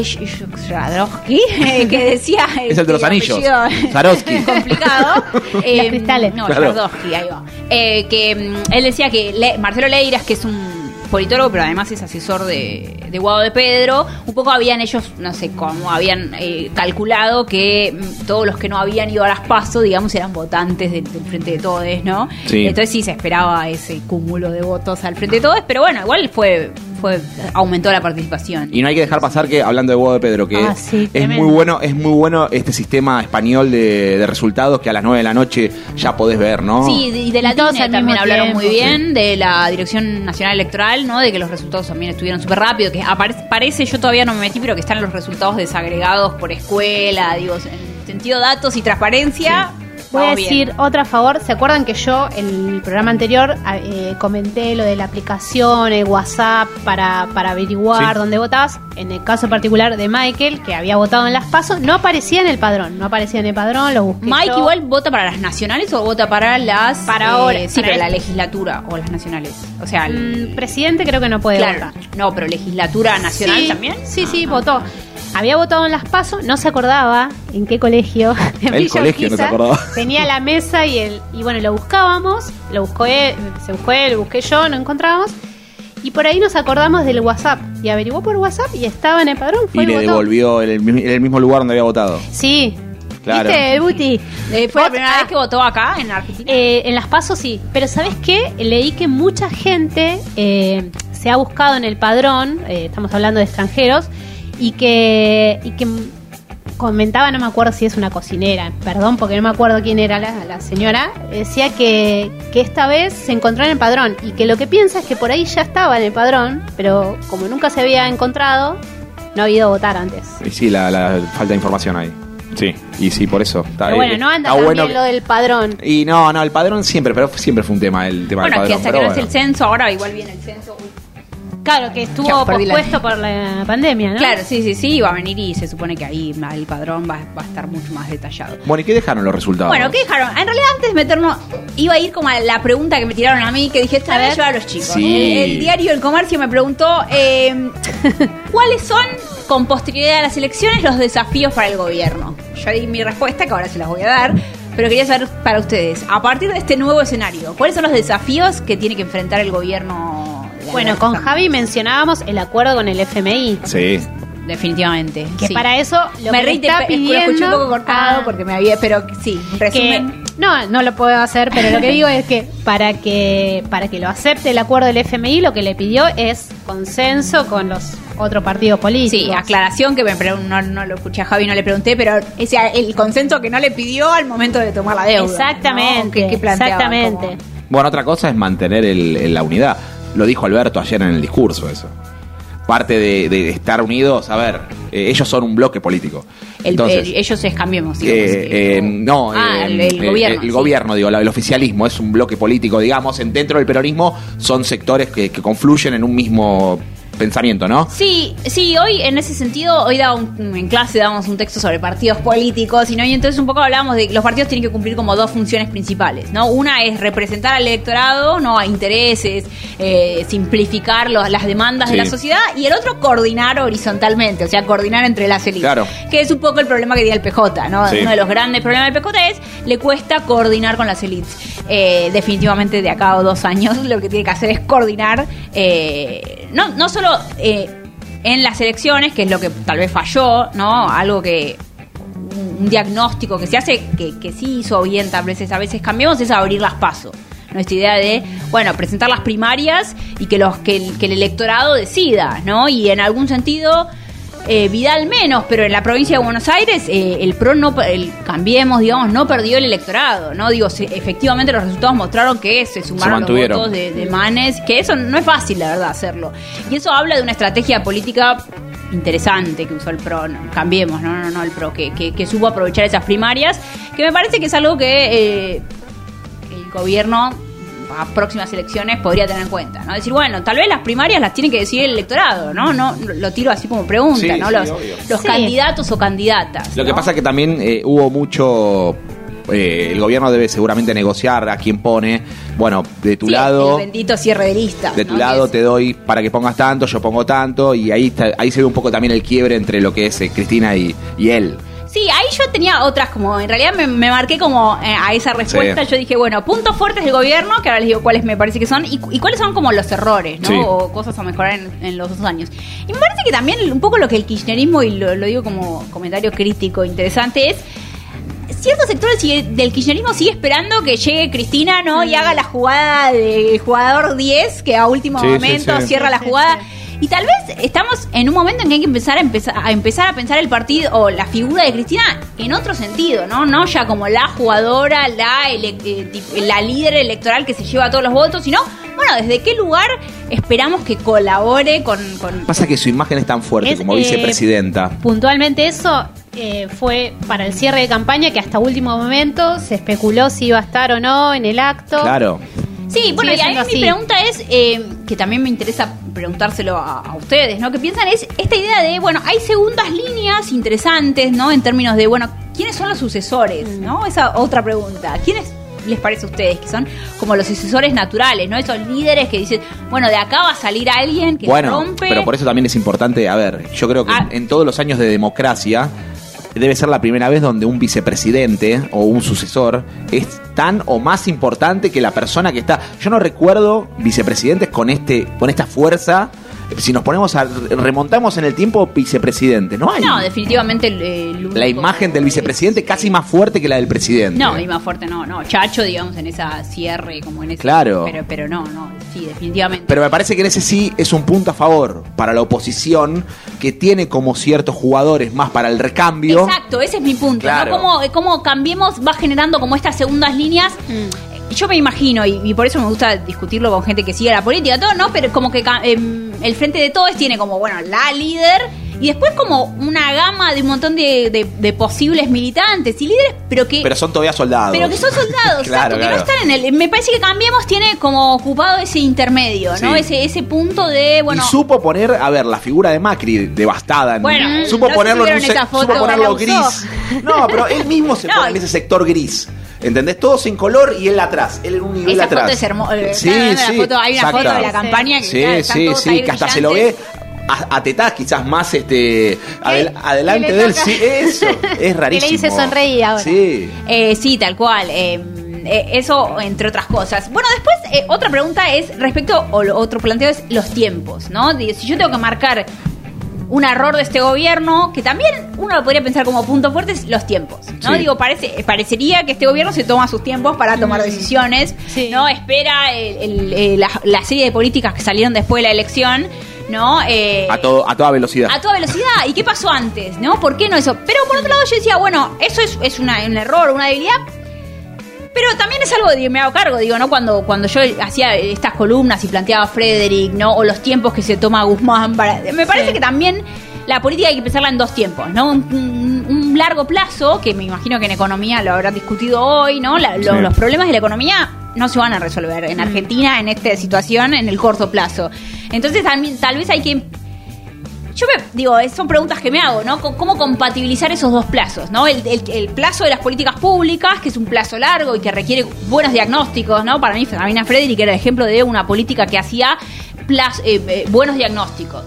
eh, que decía. Es el de los anillos. Swarovski. complicado. Eh, cristales. No. Jodorowsky, ahí va. Eh, que mm, él decía que Le- Marcelo Leiras, que es un politólogo, pero además es asesor de, de Guado de Pedro, un poco habían ellos, no sé cómo, habían eh, calculado que mm, todos los que no habían ido a las PASO, digamos, eran votantes del, del Frente de Todos, ¿no? Sí. Entonces sí se esperaba ese cúmulo de votos al Frente de Todos, pero bueno, igual fue, fue aumentó la participación. Y no hay que dejar pasar que, hablando de Bodo de Pedro, que Ah, sí, es tremendo. muy bueno, es muy bueno este sistema español de, de resultados que a las 9 de la noche ya podés ver, ¿no? Sí, y de la Y todos DINE al también mismo hablaron muy bien, de la Dirección Nacional Electoral, ¿no? De que los resultados también estuvieron súper rápido, que parece, yo todavía no me metí, pero que están los resultados desagregados por escuela, digo, en sentido datos y transparencia. Voy a bien. decir otra a favor. ¿Se acuerdan que yo en el programa anterior a- eh, comenté lo de la aplicación, el WhatsApp para, para averiguar Sí. dónde votabas? En el caso particular de Michael, que había votado en las pasos, no aparecía en el padrón. No aparecía en el padrón, lo busqué. Mike yo. igual vota para las nacionales o vota para las Para eh, ahora, sí, para la legislatura o las nacionales. O sea, el- Mm, presidente creo que no puede claro, votar. no, pero legislatura nacional Sí, también. Sí, sí, votó. Había votado en las pasos, no se acordaba en qué colegio. En El colegio no se Urquiza. acordaba. Tenía la mesa y el y bueno, lo buscábamos, lo buscó él, se buscó él, lo busqué yo, no encontrábamos. Y por ahí nos acordamos del WhatsApp y averiguó por WhatsApp y estaba en el padrón, fue Y le votó. devolvió en el, mi- en el mismo lugar donde había votado. Sí. Claro. ¿Viste, Buti? Eh, ¿Fue la primera ah, vez que votó acá en Argentina? eh, en las pasos sí, pero ¿sabes qué? Leí que mucha gente eh, se ha buscado en el padrón, eh, estamos hablando de extranjeros, y que, y que comentaba, no me acuerdo si es una cocinera, perdón porque no me acuerdo quién era la, la señora, decía que, que esta vez se encontró en el padrón y que lo que piensa es que por ahí ya estaba en el padrón, pero como nunca se había encontrado, no ha habido votar antes. Y sí, la, la falta de información ahí. Sí, y sí, por eso. Está, Pero bueno, eh, no anda está tan bueno lo del padrón. Y no, no, el padrón siempre, pero siempre fue un tema el tema Bueno, del que padrón. hasta que no es el censo, ahora igual viene el censo. Uy, Claro, que estuvo pospuesto por la pandemia, ¿no? Claro, sí, sí, sí, va a venir y se supone que ahí el padrón va, va a estar mucho más detallado. Bueno, ¿y qué dejaron los resultados? Bueno, ¿qué dejaron? En realidad, antes de meternos, iba a ir como a la pregunta que me tiraron a mí, que dije, esta A vez a los chicos. Sí. El, el diario El Comercio me preguntó, eh, ¿cuáles son, con posterioridad a las elecciones, los desafíos para el gobierno? Yo di mi respuesta, que ahora se las voy a dar, pero quería saber para ustedes, a partir de este nuevo escenario, ¿cuáles son los desafíos que tiene que enfrentar el gobierno? Bueno, con? Javi mencionábamos el acuerdo con el FMI. Sí. Definitivamente. Que sí. para eso lo me que le reí, te- está lo pidiendo escuché un poco cortado Ah, porque me había, pero sí, que resumen. no, no lo puedo hacer, pero lo que digo es que para que para que lo acepte el acuerdo del FMI, lo que le pidió es consenso con los otros partidos políticos. Sí, aclaración que me no, no lo escuché a Javi, no le pregunté, pero ese, el consenso que no le pidió al momento de tomar la deuda. Exactamente, ¿no? Que- que planteaba exactamente. como- Bueno, otra cosa es mantener el- el- la unidad. Lo dijo Alberto ayer en el discurso, eso. Parte de, de estar unidos, a ver, eh, ellos son un bloque político. el- Entonces, el- ellos es cambiemos. digamos, Eh, eh, eh, no, Ah, eh, el- el eh, gobierno, el sí. gobierno, digo, la- el oficialismo es un bloque político, digamos, en, dentro del peronismo son sectores que, que confluyen en un mismo pensamiento, ¿no? Sí, sí, hoy en ese sentido, hoy daba un- en clase dábamos un texto sobre partidos políticos y, ¿no? y entonces un poco hablábamos de que los partidos tienen que cumplir como dos funciones principales, ¿no? Una es representar al electorado, ¿no? A intereses, eh, simplificar los- las demandas de la sociedad y el otro coordinar horizontalmente, o sea, coordinar entre las élites. Claro. Que es un poco el problema que tiene el PJ, ¿no? Sí. Uno de los grandes problemas del PJ es le cuesta coordinar con las élites. Eh, definitivamente de acá a dos años lo que tiene que hacer es coordinar, eh, no, no solo eh, en las elecciones, que es lo que tal vez falló, ¿no? Algo que un, diagnóstico que se hace, que, que sí hizo bien, tal vez a veces cambiamos, es abrir las pasos. Nuestra idea de, bueno, presentar las primarias y que, los, que, que el electorado decida, ¿no? Y en algún sentido, eh, Vidal menos, pero en la provincia de Buenos Aires, eh, el PRO no, el Cambiemos, digamos, no perdió el electorado, ¿no? Digo, se- efectivamente los resultados mostraron que se sumaron los mantuvieron. votos de, de Manes, que eso no es fácil, la verdad, hacerlo. Y eso habla de una estrategia política interesante que usó el PRO, no, cambiemos, no, no, no, el PRO, que, que, que supo aprovechar esas primarias, que me parece que es algo que eh, el gobierno a próximas elecciones podría tener en cuenta, ¿no? Decir, bueno, tal vez las primarias las tiene que decidir el electorado, ¿no? No lo tiro así como pregunta, Sí, ¿no? sí, los los Sí. candidatos o candidatas. Lo que pasa es que también eh, hubo mucho. eh, el gobierno debe seguramente negociar a quién pone. Bueno, de tu Sí, lado. el bendito cierre de lista. De tu ¿no? lado te doy para que pongas tanto, yo pongo tanto, y ahí está- ahí se ve un poco también el quiebre entre lo que es eh, Cristina y, y él. Sí, ahí yo tenía otras como, en realidad me, me marqué como eh, a esa respuesta, Sí. yo dije, bueno, puntos fuertes del gobierno, que ahora les digo cuáles me parece que son, y, y cuáles son como los errores, ¿no? Sí. O cosas a mejorar en, en los dos años. Y me parece que también un poco lo que el kirchnerismo, y lo, lo digo como comentario crítico interesante, es ciertos sectores del kirchnerismo sigue esperando que llegue Cristina, ¿no? Y haga la jugada de jugador 10, que a último Sí, momento sí. cierra la Sí, sí, jugada. Y tal vez estamos en un momento en que hay que empezar a empezar a empezar a pensar el partido o la figura de Cristina en otro sentido, ¿no? No ya como la jugadora, la ele- eh, la líder electoral que se lleva todos los votos, sino bueno, desde qué lugar esperamos que colabore con, con- Pasa que su imagen es tan fuerte Es, como eh, vicepresidenta. Puntualmente eso eh, fue para el cierre de campaña que hasta último momento se especuló si iba a estar o no en el acto. Claro. Sí, bueno, y a mí siendo mi pregunta es, eh, que también me interesa preguntárselo a, a ustedes, ¿no? ¿Qué piensan? Es esta idea de, bueno, hay segundas líneas interesantes, ¿no? En términos de, bueno, ¿quiénes son los sucesores? ¿No? Esa otra pregunta. ¿Quiénes les parece a ustedes que son como los sucesores naturales, ¿no? Esos líderes que dicen, bueno, de acá va a salir alguien que Bueno, rompe. pero por eso también es importante, a ver, yo creo que Ah. en todos los años de democracia debe ser la primera vez donde un vicepresidente o un sucesor es tan o más importante que la persona que está. Yo no recuerdo vicepresidentes con este con esta fuerza. Si nos ponemos a remontamos en el tiempo vicepresidente, no hay. No, definitivamente el, el la imagen del vicepresidente casi más fuerte que la del presidente. No, y más fuerte no, no. Chacho, digamos, en esa cierre, como en ese. Claro. Pero, pero no, no, sí, definitivamente. Pero me parece que en ese sí es un punto a favor para la oposición que tiene como ciertos jugadores más para el recambio. Exacto, ese es mi punto. Claro. ¿no? Cómo, cómo cambiemos va generando como estas segundas líneas. Yo me imagino, y, y por eso me gusta discutirlo con gente que sigue la política, todo, ¿no? Pero como que em, el Frente de Todos tiene como, bueno, la líder y después como una gama de un montón de, de- de posibles militantes y líderes, pero que... Pero son todavía soldados. Pero que son soldados, Claro, exacto, que no claro. están en el... Me parece que Cambiemos tiene como ocupado ese intermedio, ¿no? Sí. Ese, ese punto de, bueno... y supo poner, a ver, la figura de Macri devastada. en- Bueno, supo no ponerlo en un foto, supo ponerlo gris. No, pero él mismo se No. pone en ese sector gris. ¿Entendés? Todos sin color y él atrás. Él en un nivel Esa atrás. foto es hermosa. Sí, la sí. foto, hay una foto exacto. de la campaña que Sí, claro, están sí, todos sí, ahí que hasta se lo ve brillantes. a, quizás más este adel- adelante que le de él. toca? Sí, eso. Es rarísimo. dice sonreí ahora. Sí. Eh, sí, tal cual. eh, eh, eso, entre otras cosas. Bueno, después, eh, otra pregunta es respecto, o lo- otro planteo es los tiempos, ¿no? De- si yo tengo que marcar un error de este gobierno, que también uno lo podría pensar como punto fuerte, es los tiempos, ¿no? Sí. Digo, parece, parecería que este gobierno se toma sus tiempos para tomar decisiones, Sí. ¿no? Espera el- el- eh, la, la serie de políticas que salieron después de la elección, ¿no? Eh, A, todo, a toda velocidad. a toda velocidad. ¿Y qué pasó antes? ¿No? ¿Por qué no eso? Pero por otro lado yo decía, bueno, eso es, es una- un error, una debilidad. Pero también es algo de que me hago cargo, digo, ¿no? Cuando, cuando yo hacía estas columnas y planteaba a Frederick, ¿no? O los tiempos que se toma Guzmán para. Me parece Sí. que también la política hay que pensarla en dos tiempos, ¿no? Un, un- un largo plazo, que me imagino que en economía lo habrán discutido hoy, ¿no? La- lo- Sí. Los problemas de la economía no se van a resolver en Argentina en esta situación en el corto plazo. Entonces también, tal vez hay que yo me digo, son preguntas que me hago, ¿no? ¿Cómo compatibilizar esos dos plazos, ¿no? El, el- plazo de las políticas públicas, que es un plazo largo y que requiere buenos diagnósticos, ¿no? Para mí, Sabina Frederick era el ejemplo de una política que hacía plaz- eh, eh, buenos diagnósticos.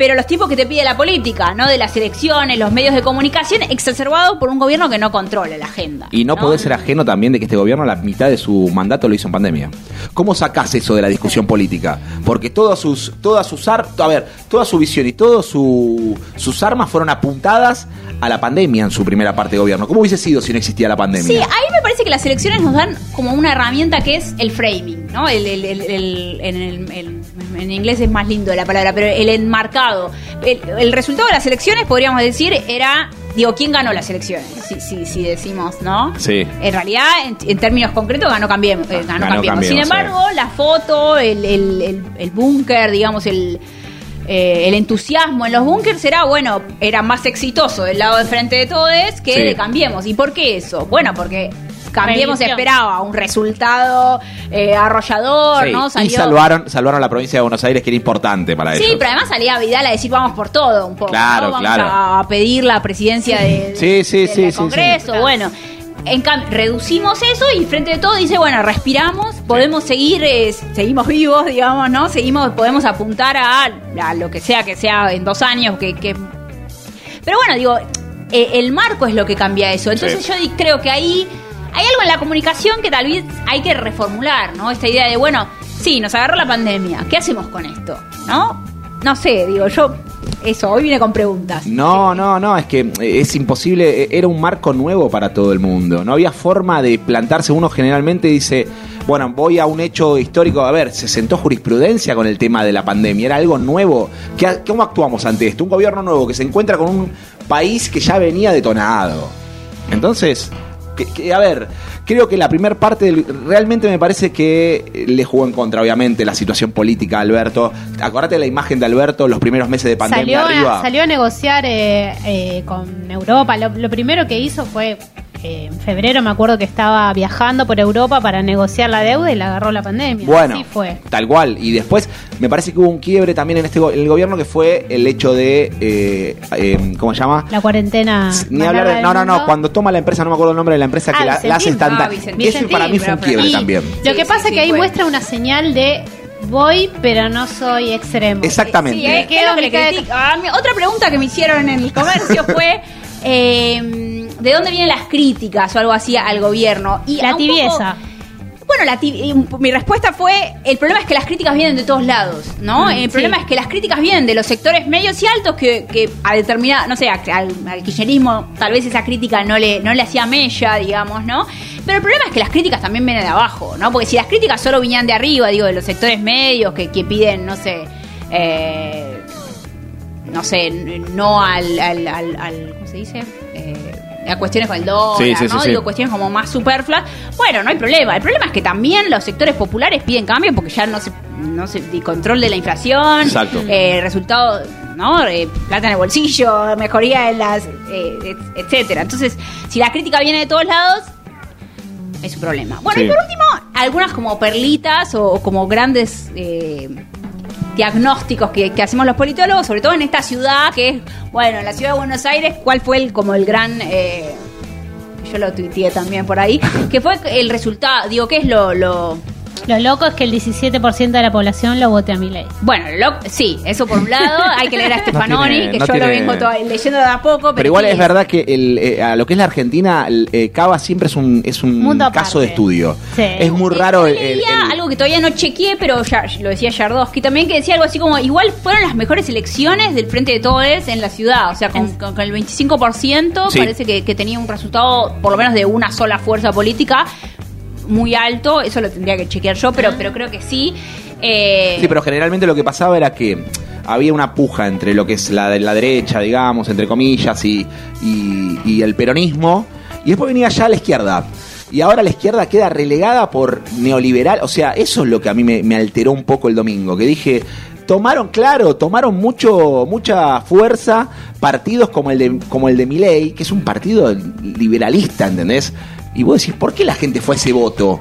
Pero los tiempos que te pide la política, ¿no? De las elecciones, los medios de comunicación, exacerbado por un gobierno que no controla la agenda. Y no, podés ser ajeno también de que este gobierno la mitad de su mandato lo hizo en pandemia. ¿Cómo sacás eso de la discusión política? Porque todas sus, todas sus ar- a ver, toda su visión y todas su, sus armas fueron apuntadas a la pandemia en su primera parte de gobierno. ¿Cómo hubiese sido si no existía la pandemia? Sí, ahí me parece que las elecciones nos dan como una herramienta que es el framing, ¿no? El, el- el- el- en, inglés es más lindo la palabra, pero el enmarcado. El, el resultado de las elecciones, podríamos decir, era, digo, ¿quién ganó las elecciones? Si, si, si decimos, ¿no? Sí. En realidad, en, en términos concretos, ganó Cambiemos. eh, ganó Ganó Cambiemos. Sin embargo, la foto, el, el, el, el búnker, digamos, el, eh, el entusiasmo en los búnkers era, bueno, era más exitoso del lado de frente de todos que Sí. de Cambiemos. ¿Y por qué eso? Bueno, porque Cambiemos Revisión. esperaba un resultado eh, arrollador, Sí, ¿no? Y salvaron, salvaron la provincia de Buenos Aires, que era importante para Sí, ellos. pero además salía Vidal a decir vamos por todo un poco. Claro, ¿no? Vamos claro. a pedir la presidencia de, Sí, sí, del sí, sí, sí. Congreso. Bueno, en cambio, reducimos eso y frente de todo dice, bueno, respiramos, podemos seguir, eh, seguimos vivos, digamos, ¿no? Seguimos, podemos apuntar a, a lo que sea que sea en dos años, que... que... Pero bueno, digo, eh, el marco es lo que cambia eso. Entonces Sí. yo creo que ahí hay algo en la comunicación que tal vez hay que reformular, ¿no? Esta idea de, bueno, sí, nos agarró la pandemia, ¿qué hacemos con esto? ¿No? No sé, digo, yo, eso, hoy vine con preguntas. No, no, no, es que eh, es imposible, eh, era un marco nuevo para todo el mundo, no había forma de plantarse, uno generalmente dice, bueno, voy a un hecho histórico, a ver, se sentó jurisprudencia con el tema de la pandemia, era algo nuevo, ¿Qué- ¿cómo actuamos ante esto? Un gobierno nuevo que se encuentra con un país que ya venía detonado. Entonces, que- que, a ver, creo que la primera parte del- realmente me parece que eh, le jugó en contra, obviamente, la situación política a Alberto. Acordate de la imagen de Alberto los primeros meses de pandemia Salió arriba. a, salió a negociar eh, eh, con Europa. Lo, lo primero que hizo fue, eh, en febrero me acuerdo que estaba viajando por Europa para negociar la deuda y la agarró la pandemia. Bueno, Así fue. tal cual. Y después me parece que hubo un quiebre también en este en el gobierno que fue el hecho de, eh, eh, ¿cómo se llama? La cuarentena. Ni hablar de, no, no, no, cuando toma la empresa, no me acuerdo el nombre de la empresa que Ah, la, la hace tanta. Ah, Vicentín. Eso para mí fue un quiebre Y también. Lo que sí, pasa sí, es que ahí fue. muestra una señal de voy, pero no soy extremo. Exactamente. Sí, es, es lo que le critico. A mí- otra pregunta que me hicieron en el comercio fue eh, ¿de dónde vienen las críticas o algo así al gobierno? Y La poco- tibieza. bueno, la ti- y un- mi respuesta fue, el problema es que las críticas vienen de todos lados, ¿no? Mm, el sí. problema es que las críticas vienen de los sectores medios y altos que, que a determinada, no sé, a- al, al kirchnerismo tal vez esa crítica no le, no le hacía mella, digamos, ¿no? Pero el problema es que las críticas también vienen de abajo, ¿no? Porque si las críticas solo vinieran de arriba, digo, de los sectores medios que, que piden, no sé, eh, no sé, no al, al, al- al- ¿cómo se dice? Eh, a cuestiones con el dólar, Sí, sí, sí, ¿no? sí. Digo, cuestiones como más superfluas. Bueno, no hay problema. El problema es que también los sectores populares piden cambio porque ya no se, no se control de la inflación, Exacto. eh, resultado, ¿no? Eh, plata en el bolsillo, mejoría en las, eh, et- etcétera. Entonces, si la crítica viene de todos lados, es un problema. Bueno, y por último, algunas como perlitas o, o como grandes eh, diagnósticos que, hacemos los politólogos, sobre todo en esta ciudad que es, bueno, en la ciudad de Buenos Aires, ¿cuál fue el como el gran... eh, yo lo tuiteé también por ahí, que fue el resultado, digo, ¿qué es lo... lo Lo loco es que el 17% de la población lo vote a mi ley. bueno, lo- sí, eso por un lado, hay que leer a Stefanoni, tiene- que no yo lo tiene- vengo to- leyendo de a poco, pero, Pero igual es verdad que el, eh, a lo que es la Argentina, el, eh, Cava siempre es un, es un Mundo caso aparte. de estudio. Sí. Es muy raro el, el- leía el- algo que todavía no chequeé, pero ya lo decía Yardowski también, que decía algo así como, igual fueron las mejores elecciones del Frente de Todos en la ciudad, o sea, con, con- con el 25% Sí. parece que, que tenía un resultado, por lo menos de una sola fuerza política, muy alto, eso lo tendría que chequear yo, pero, pero creo que sí. Eh, Sí, pero generalmente lo que pasaba era que había una puja entre lo que es la, la derecha, digamos, entre comillas, y, y- y el peronismo, y después venía ya la izquierda. Y ahora la izquierda queda relegada por neoliberal. O sea, eso es lo que a mí me, me alteró un poco el domingo. Que dije, tomaron, claro, tomaron mucho, mucha fuerza partidos como el de, como el de Milei, que es un partido liberalista, ¿entendés? Y vos decís, ¿por qué la gente fue a ese voto?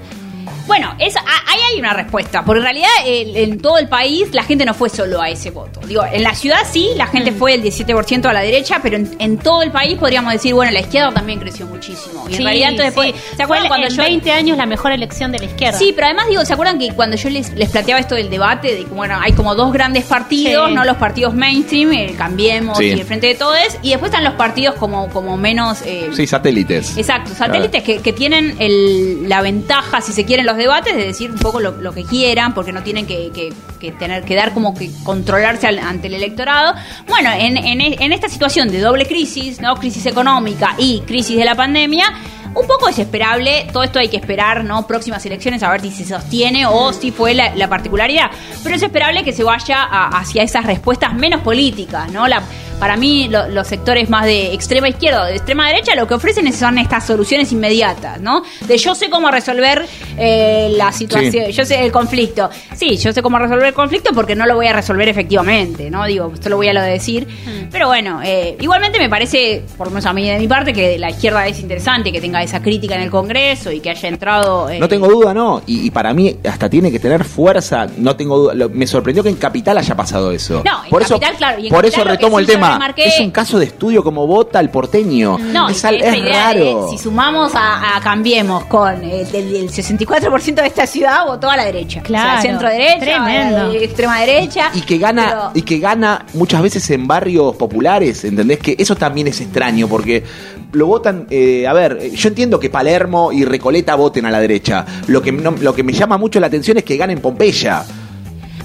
Bueno, es, hay hay una respuesta. Porque en realidad el- en todo el país la gente no fue solo a ese voto. Digo, en la ciudad sí, la gente fue el 17% a la derecha, pero en, en todo el país podríamos decir, bueno, la izquierda también creció muchísimo. Y en Sí, realidad entonces sí. fue- ¿Se Fue acuerdan cuando en yo 20 años la mejor elección de la izquierda. Sí, pero además digo, ¿se acuerdan que cuando yo les, les planteaba esto del debate, de que bueno, hay como dos grandes partidos, Sí. ¿no? Los partidos mainstream, el Cambiemos Sí. y el Frente de Todos, y después están los partidos como, como menos... eh, Sí, satélites. Exacto, satélites que, que tienen el- la ventaja, si se quieren, los debates, de decir un poco lo, que quieran, porque no tienen que, tener que dar como que controlarse al- ante el electorado. Bueno, en, en, en esta situación de doble crisis, ¿no? Crisis económica y crisis de la pandemia. Un poco desesperable, todo esto hay que esperar, ¿no? Próximas elecciones a ver si se sostiene o si fue la, la particularidad. Pero es esperable que se vaya a- hacia esas respuestas menos políticas, ¿no? La, para mí, lo- los sectores más de extrema izquierda o de extrema derecha lo que ofrecen son estas soluciones inmediatas, ¿no? De yo sé cómo resolver eh, la situación, Sí. yo sé el conflicto. Sí, yo sé cómo resolver el conflicto porque no lo voy a resolver efectivamente, ¿no? Digo, esto lo voy a lo decir. Pero bueno, eh, igualmente me parece, por lo menos a mí de mi parte, que la izquierda es interesante que tenga esa crítica en el Congreso y que haya entrado. eh, No tengo duda, no. Y, y para mí hasta tiene que tener fuerza. No tengo duda. Lo- me sorprendió que en Capital haya pasado eso. No, en por Capital, eso, claro, y en por Capital eso retomo sí el tema. remarqué- Es un caso de estudio como vota el porteño. No, es, es idea de raro. si sumamos a, a Cambiemos con el, el- el 64% de esta ciudad, votó a la derecha. Claro, O sea, centro derecha, tremendo. extrema derecha. y que gana Pero- y que gana muchas veces en barrios populares, ¿entendés? Que eso también es extraño porque lo votan, eh, a ver, yo entiendo que Palermo y Recoleta voten a la derecha. Lo que lo que me llama mucho la atención es que ganen Pompeya.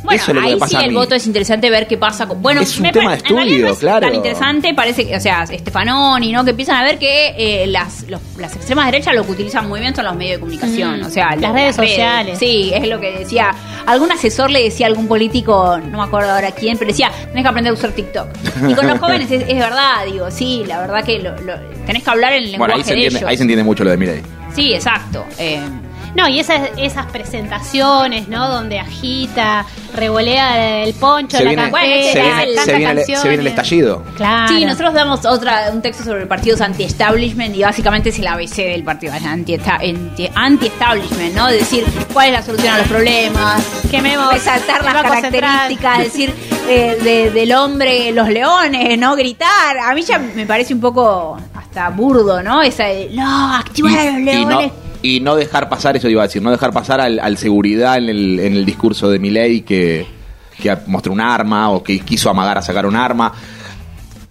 Bueno, Eso es lo que ahí me pasa sí a el voto es interesante ver qué pasa con. Bueno, Es un me tema de estudio, no es claro. Tan interesante, parece que, o sea, Stefanoni, ¿no? Que empiezan a ver que eh, las, los- las extremas derechas lo que utilizan muy bien son los medios de comunicación. Mm, O sea, las redes sociales. Sí, es lo que decía. Algún asesor le decía a algún político, no me acuerdo ahora quién, pero decía, tenés que aprender a usar TikTok. Y con los jóvenes es, es verdad, digo, sí, la verdad que lo- lo- tenés que hablar en el lenguaje Bueno, ahí se, de entiende, ellos. ahí se entiende mucho lo de Milei. Sí, exacto. Eh, No, y esas, esas presentaciones, ¿no? Donde agita, revolea el poncho, Se la viene, campera, se viene- canta se viene el- canciones. se viene el estallido. Claro. Sí, nosotros damos otra, un texto sobre partidos anti-establishment y básicamente es el ABC del partido anti-esta- anti- anti-establishment, ¿no? De decir cuál es la solución a los problemas, Quememos resaltar las características, decir eh, de- del hombre, los leones, ¿no? Gritar. A mí ya me parece un poco hasta burdo, ¿no? Esa de, no, activar a los leones. no, y no dejar pasar, eso iba a decir, no dejar pasar al, al seguridad en el, en el discurso de Milei que, que mostró un arma o que quiso amagar a sacar un arma.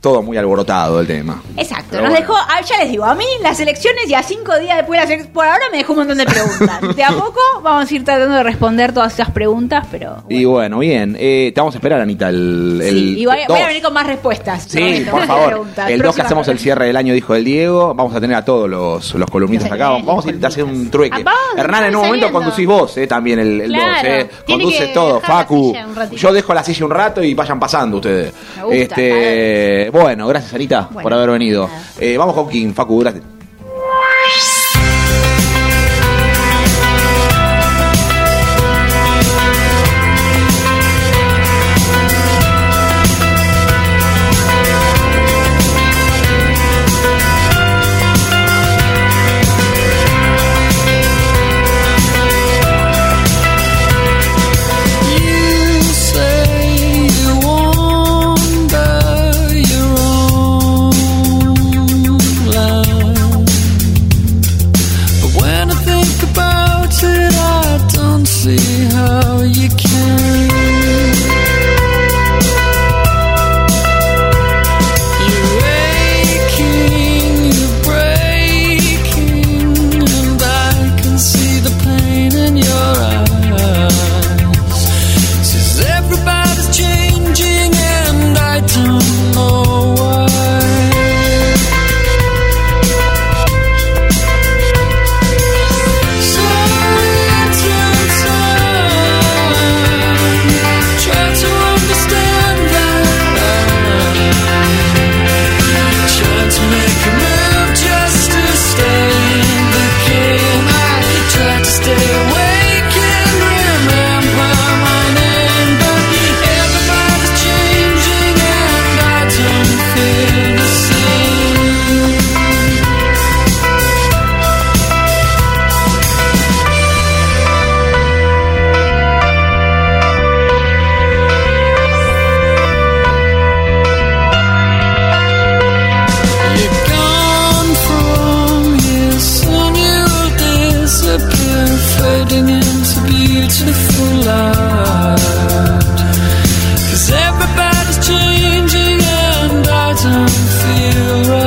Todo muy alborotado el tema. Exacto, Pero nos bueno. dejó, ah, ya les digo, a mí las elecciones y a cinco días después de las elecciones, por ahora me dejó un montón de preguntas. De a poco vamos a ir tratando de responder todas esas preguntas, pero... Y bueno, bien. eh, te vamos a esperar, Anita, el, el Sí, y voy, voy a venir con más respuestas. Sí, por favor. El 2 que hacemos el cierre del año, dijo el Diego. Vamos a tener a todos los, los columnistas acá. Vamos a ir a hacer un trueque. Ah, vamos, Hernán, en un momento saliendo. conducís vos, eh, también el 2. Claro, eh. Conduce todo, Facu. Yo dejo la silla un rato y vayan pasando ustedes. Me gusta, este, bueno, gracias, Anita, por haber venido. Eh, vamos con King, Facu, gracias. Cause everybody's changing and I don't feel right.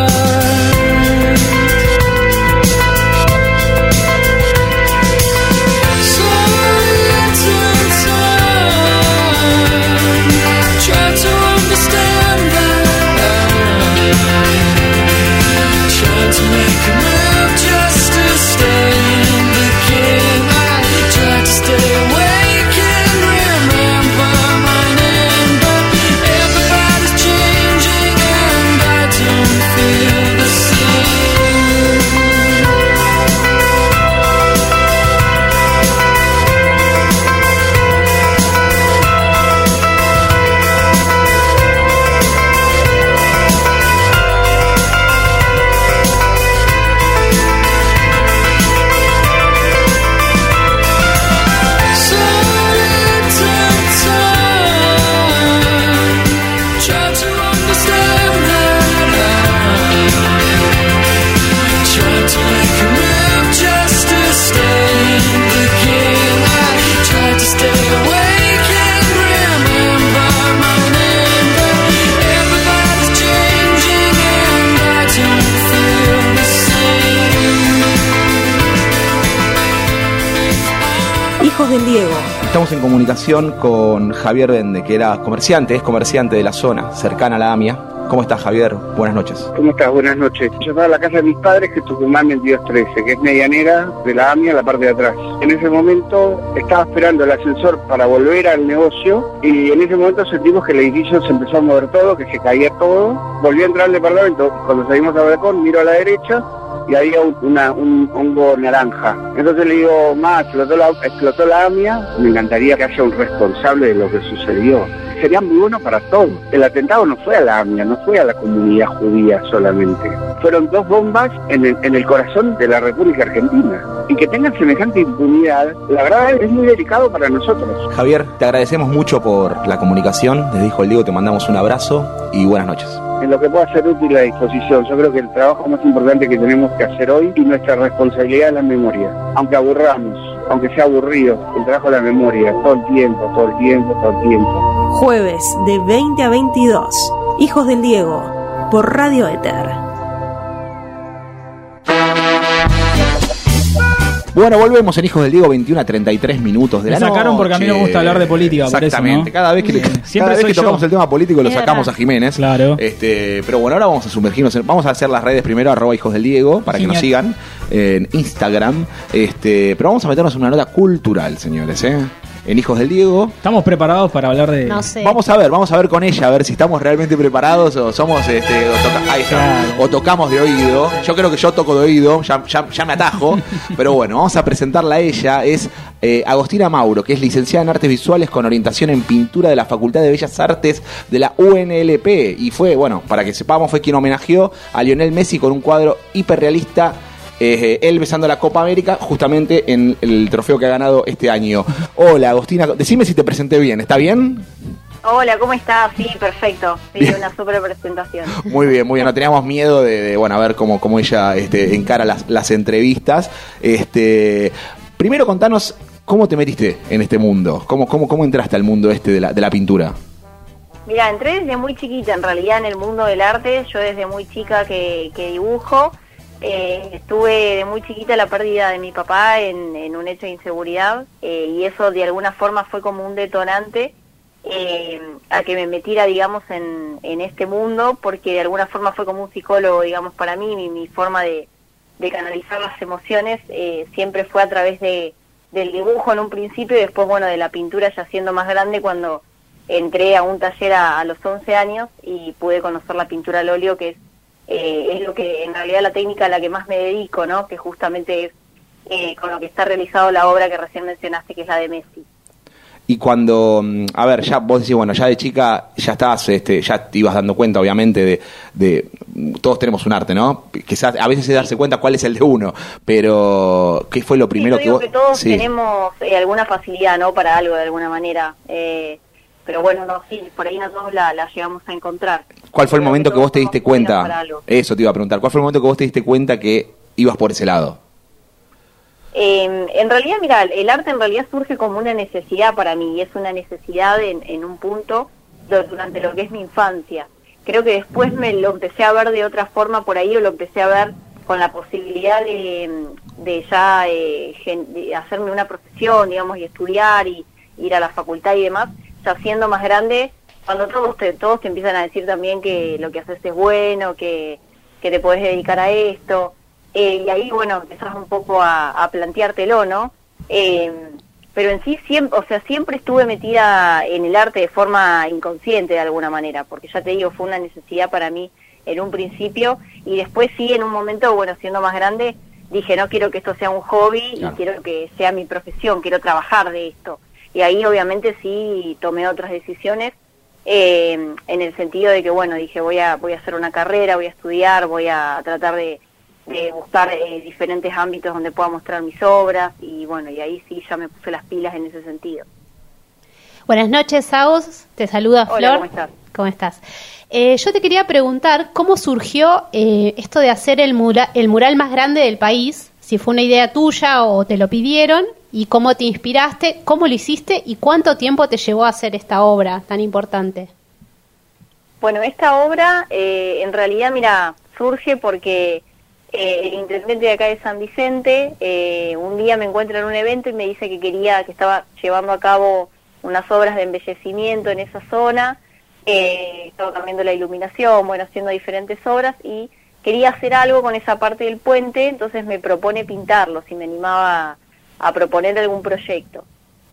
Estamos en comunicación con Javier Bende, que era comerciante, es comerciante de la zona, cercana a la AMIA. ¿Cómo estás, Javier? Buenas noches. ¿Cómo estás? Buenas noches. Yo estaba en la casa de mis padres, que es Tucumán 2213, que es medianera de la AMIA, la parte de atrás. En ese momento estaba esperando el ascensor para volver al negocio y en ese momento sentimos que el edificio se empezó a mover todo, que se caía todo. Volví a entrar al departamento. Cuando salimos al balcón, miro a la derecha y había un, una- un hongo naranja. Entonces le digo, más, explotó la, explotó la AMIA, me encantaría que haya un responsable de lo que sucedió. Sería muy bueno para todos. El atentado no fue a la AMIA, no fue a la comunidad judía solamente. Fueron dos bombas en el, en el corazón de la República Argentina. Y que tengan semejante impunidad, la verdad es muy delicado para nosotros. Javier, te agradecemos mucho por la comunicación. Desde Hijo del Diego te mandamos un abrazo y buenas noches. En lo que pueda ser útil a disposición. Yo creo que el trabajo más importante que tenemos que hacer hoy y nuestra responsabilidad es la memoria. Aunque aburramos, aunque sea aburrido, el trabajo de la memoria, todo el tiempo, todo el tiempo, todo el tiempo. Jueves de 20 a 22. Hijos del Diego. Por Radio Éter. Bueno, volvemos en Hijos del Diego, 21 a 33 minutos de Me la sacaron porque a mí me noche. gusta hablar de política, por eso, Exactamente. ¿no? Cada vez que, le- Siempre cada vez soy que tocamos yo. el tema político lo sacamos a Jiménez. Claro. Este, pero bueno, ahora vamos a sumergirnos. en- vamos a hacer las redes primero, arroba Hijos del Diego, para que nos sigan en Instagram. Este, pero vamos a meternos en una nota cultural, señores, ¿eh? En Hijos del Diego. ¿Estamos preparados para hablar de.? No sé. Vamos a ver, vamos a ver con ella, a ver si estamos realmente preparados o somos, este, o, toca- ahí está, o tocamos de oído. Yo creo que yo toco de oído, ya, ya- ya me atajo. pero bueno, vamos a presentarla a ella. Es eh, Agostina Mauro, que es licenciada en Artes Visuales con orientación en pintura de la Facultad de Bellas Artes de la UNLP. Y fue, bueno, para que sepamos, fue quien homenajeó a Lionel Messi con un cuadro hiperrealista eh, él besando la Copa América justamente en el trofeo que ha ganado este año. Hola, Agostina, decime si te presenté bien, ¿está bien? Hola, ¿cómo estás? Sí, perfecto. Sí, una super presentación. Muy bien, muy bien. No teníamos miedo de, de, bueno, a ver cómo, cómo ella este, encara las, las entrevistas. Este, primero contanos cómo te metiste en este mundo, cómo, cómo, cómo entraste al mundo este de la, de la pintura. Mira, entré desde muy chiquita en realidad en el mundo del arte. Yo desde muy chica que, que dibujo. Eh, estuve de muy chiquita la pérdida de mi papá en, un hecho de inseguridad eh, y eso de alguna forma fue como un detonante eh, a que me metiera, digamos, en, en este mundo porque de alguna forma fue como un psicólogo, digamos, para mí, mi, mi forma de, canalizar las emociones eh, siempre fue a través de, del dibujo en un principio y después, bueno, de la pintura ya siendo más grande cuando entré a un taller a, a los 11 años y pude conocer la pintura al óleo, que es, eh, es lo que en realidad la técnica a la que más me dedico, ¿no? Que justamente es eh, con lo que está realizado la obra que recién mencionaste, que es la de Messi. Y cuando, mm, a ver, ya vos decís, bueno, ya de chica ya estabas, este, ya te ibas dando cuenta, obviamente, de, de todos tenemos un arte, ¿no? Quizás a veces es darse cuenta cuál es el de uno, pero ¿qué fue lo primero Yo que digo vos? que todos Sí. tenemos eh, alguna facilidad, ¿no? Para algo de alguna manera. Eh, pero bueno, no, sí, por ahí no todos la, la llegamos a encontrar. ¿Cuál fue el momento que vos te diste cuenta? Eso te iba a preguntar. ¿Cuál fue el momento que vos te diste cuenta que ibas por ese lado? Eh, en realidad, mira, el arte en realidad surge como una necesidad para mí, y es una necesidad en, en un punto durante lo que es mi infancia. Creo que después me lo empecé a ver de otra forma por ahí, o lo empecé a ver con la posibilidad de, de ya eh, gen- de hacerme una profesión, digamos, y estudiar y ir a la facultad y demás, ya siendo más grande, cuando todos te, todos te empiezan a decir también que lo que haces es bueno, que, que te podés dedicar a esto, eh, y ahí, bueno, empezás un poco a, a planteártelo, ¿no? Eh, pero en sí, siempre, o sea, siempre estuve metida en el arte de forma inconsciente de alguna manera, porque ya te digo, fue una necesidad para mí en un principio, y después sí, en un momento, bueno, siendo más grande, dije, no quiero que esto sea un hobby y quiero que sea mi profesión, quiero trabajar de esto. Y ahí obviamente sí tomé otras decisiones eh, en el sentido de que, bueno, dije, voy a, voy a hacer una carrera, voy a estudiar, voy a tratar de, de buscar eh, diferentes ámbitos donde pueda mostrar mis obras y bueno, y ahí sí ya me puse las pilas en ese sentido. Buenas noches, Agos. Te saluda Hola, Flor. ¿cómo estás? ¿Cómo estás? Eh, yo te quería preguntar cómo surgió eh, esto de hacer el, mura- el mural más grande del país, si fue una idea tuya o te lo pidieron, y cómo te inspiraste, cómo lo hiciste y cuánto tiempo te llevó a hacer esta obra tan importante. Bueno, esta obra eh, en realidad, mira, surge porque eh, el intendente de acá de San Vicente eh, un día me encuentra en un evento y me dice que quería, que estaba llevando a cabo unas obras de embellecimiento en esa zona, eh, estaba cambiando la iluminación, bueno, haciendo diferentes obras y quería hacer algo con esa parte del puente, entonces me propone pintarlo, si me animaba a, proponer algún proyecto.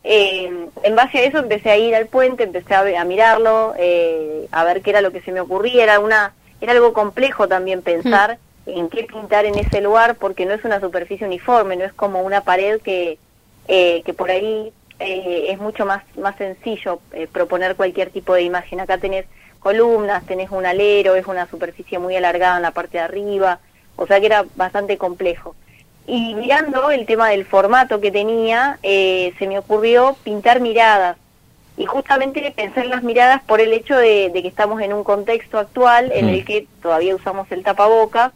Eh, en base a eso empecé a ir al puente, empecé a, mirarlo, eh, a ver qué era lo que se me ocurría. Era una, era algo complejo también pensar en qué pintar en ese lugar, porque no es una superficie uniforme, no es como una pared que, eh, que por ahí eh, es mucho más, más sencillo eh, proponer cualquier tipo de imagen. Acá tenés columnas, tenés un alero, es una superficie muy alargada en la parte de arriba, o sea que era bastante complejo. Y mirando el tema del formato que tenía, eh, se me ocurrió pintar miradas. Y justamente pensé en las miradas por el hecho de, de que estamos en un contexto actual en el que todavía usamos el tapaboca,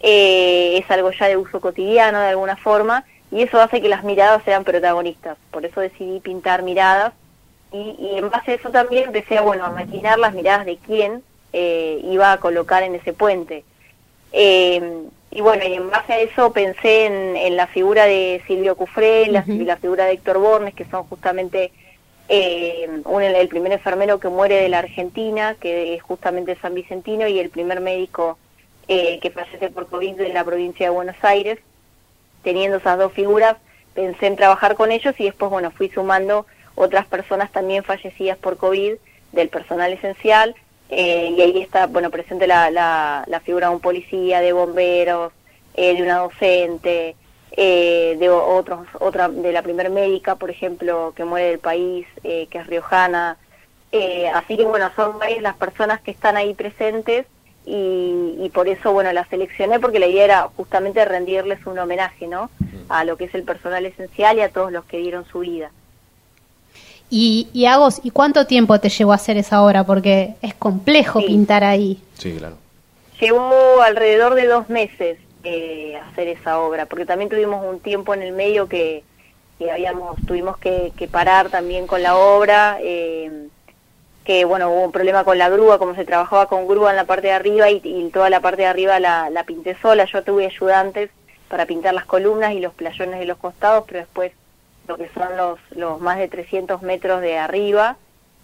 eh, es algo ya de uso cotidiano de alguna forma, y eso hace que las miradas sean protagonistas. Por eso decidí pintar miradas, y, y en base a eso también empecé a, bueno, a maquinar las miradas de quién eh, iba a colocar en ese puente. Eh, y bueno, y en base a eso pensé en, en la figura de Silvio Cufré, la, la figura de Héctor Bornes, que son justamente eh, un- el primer enfermero que muere de la Argentina, que es justamente San Vicentino, y el primer médico eh, que fallece por COVID de la provincia de Buenos Aires. Teniendo esas dos figuras, pensé en trabajar con ellos y después, bueno, fui sumando otras personas también fallecidas por COVID del personal esencial eh, y ahí está, bueno, presente la, la, la figura de un policía, de bomberos, eh, de una docente, eh, de otros, otra, de la primer médica, por ejemplo, que muere del país, que es riojana. Así que, bueno, son varias las personas que están ahí presentes y, y por eso, bueno, las seleccioné porque la idea era justamente rendirles un homenaje, ¿no? A lo que es el personal esencial y a todos los que dieron su vida. Y, y Agos, ¿y cuánto tiempo te llevó a hacer esa obra? Porque es complejo pintar ahí. Sí, claro. Llevó alrededor de dos meses eh, hacer esa obra, porque también tuvimos un tiempo en el medio que, que habíamos, tuvimos que, que parar también con la obra, eh, que bueno, hubo un problema con la grúa, como se trabajaba con grúa en la parte de arriba y, y toda la parte de arriba la, la pinté sola, yo tuve ayudantes para pintar las columnas y los playones de los costados, pero después lo que son los, los más de 300 metros de arriba,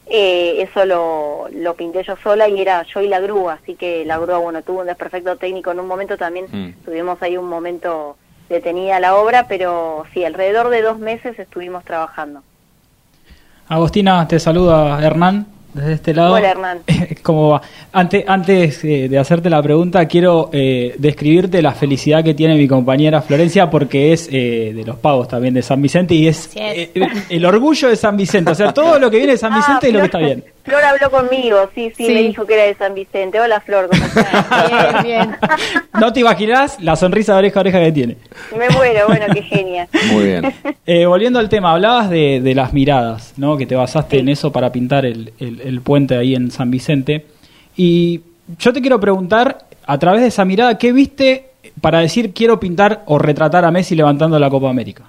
eh, eso lo, lo pinté yo sola y era yo y la grúa, así que la grúa, bueno, tuvo un desperfecto técnico en un momento, también Mm. tuvimos ahí un momento detenida la obra, pero sí, alrededor de dos meses estuvimos trabajando. Agostina, te saluda Hernán desde este lado. Hola, Hernán. ¿Cómo va? Antes, antes eh, de hacerte la pregunta, quiero eh, describirte la felicidad que tiene mi compañera Florencia porque es eh, de los pagos también de San Vicente y es eh, el orgullo de San Vicente. O sea, todo lo que viene de San Vicente es lo que está bien. Flor habló conmigo, sí, sí, Sí. me dijo que era de San Vicente. Hola, Flor, ¿cómo estás? Bien, bien. No te imaginás la sonrisa de oreja a oreja que tiene. Me muero, bueno, qué genia. Muy bien. Eh, volviendo al tema, hablabas de, de las miradas, ¿no? Que te basaste en eso para pintar el, el- el puente ahí en San Vicente. Y yo te quiero preguntar, a través de esa mirada, ¿qué viste para decir quiero pintar o retratar a Messi levantando la Copa América?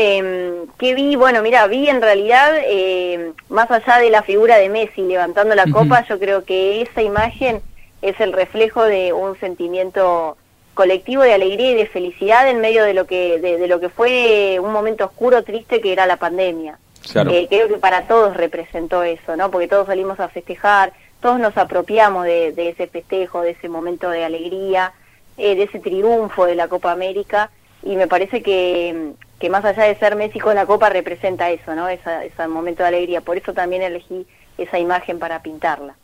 Eh, ¿Qué vi? Bueno, mira, vi en realidad, eh, más allá de la figura de Messi levantando la copa, yo creo que esa imagen es el reflejo de un sentimiento colectivo de alegría y de felicidad en medio de lo que de, de lo que fue un momento oscuro, triste que era la pandemia. Claro. Eh, creo que para todos representó eso, ¿no? Porque todos salimos a festejar, todos nos apropiamos de, de ese festejo, de ese momento de alegría, eh, de ese triunfo de la Copa América, y me parece que, que más allá de ser Messi con la Copa representa eso, ¿no? Esa, ese momento de alegría. Por eso también elegí esa imagen para pintarla.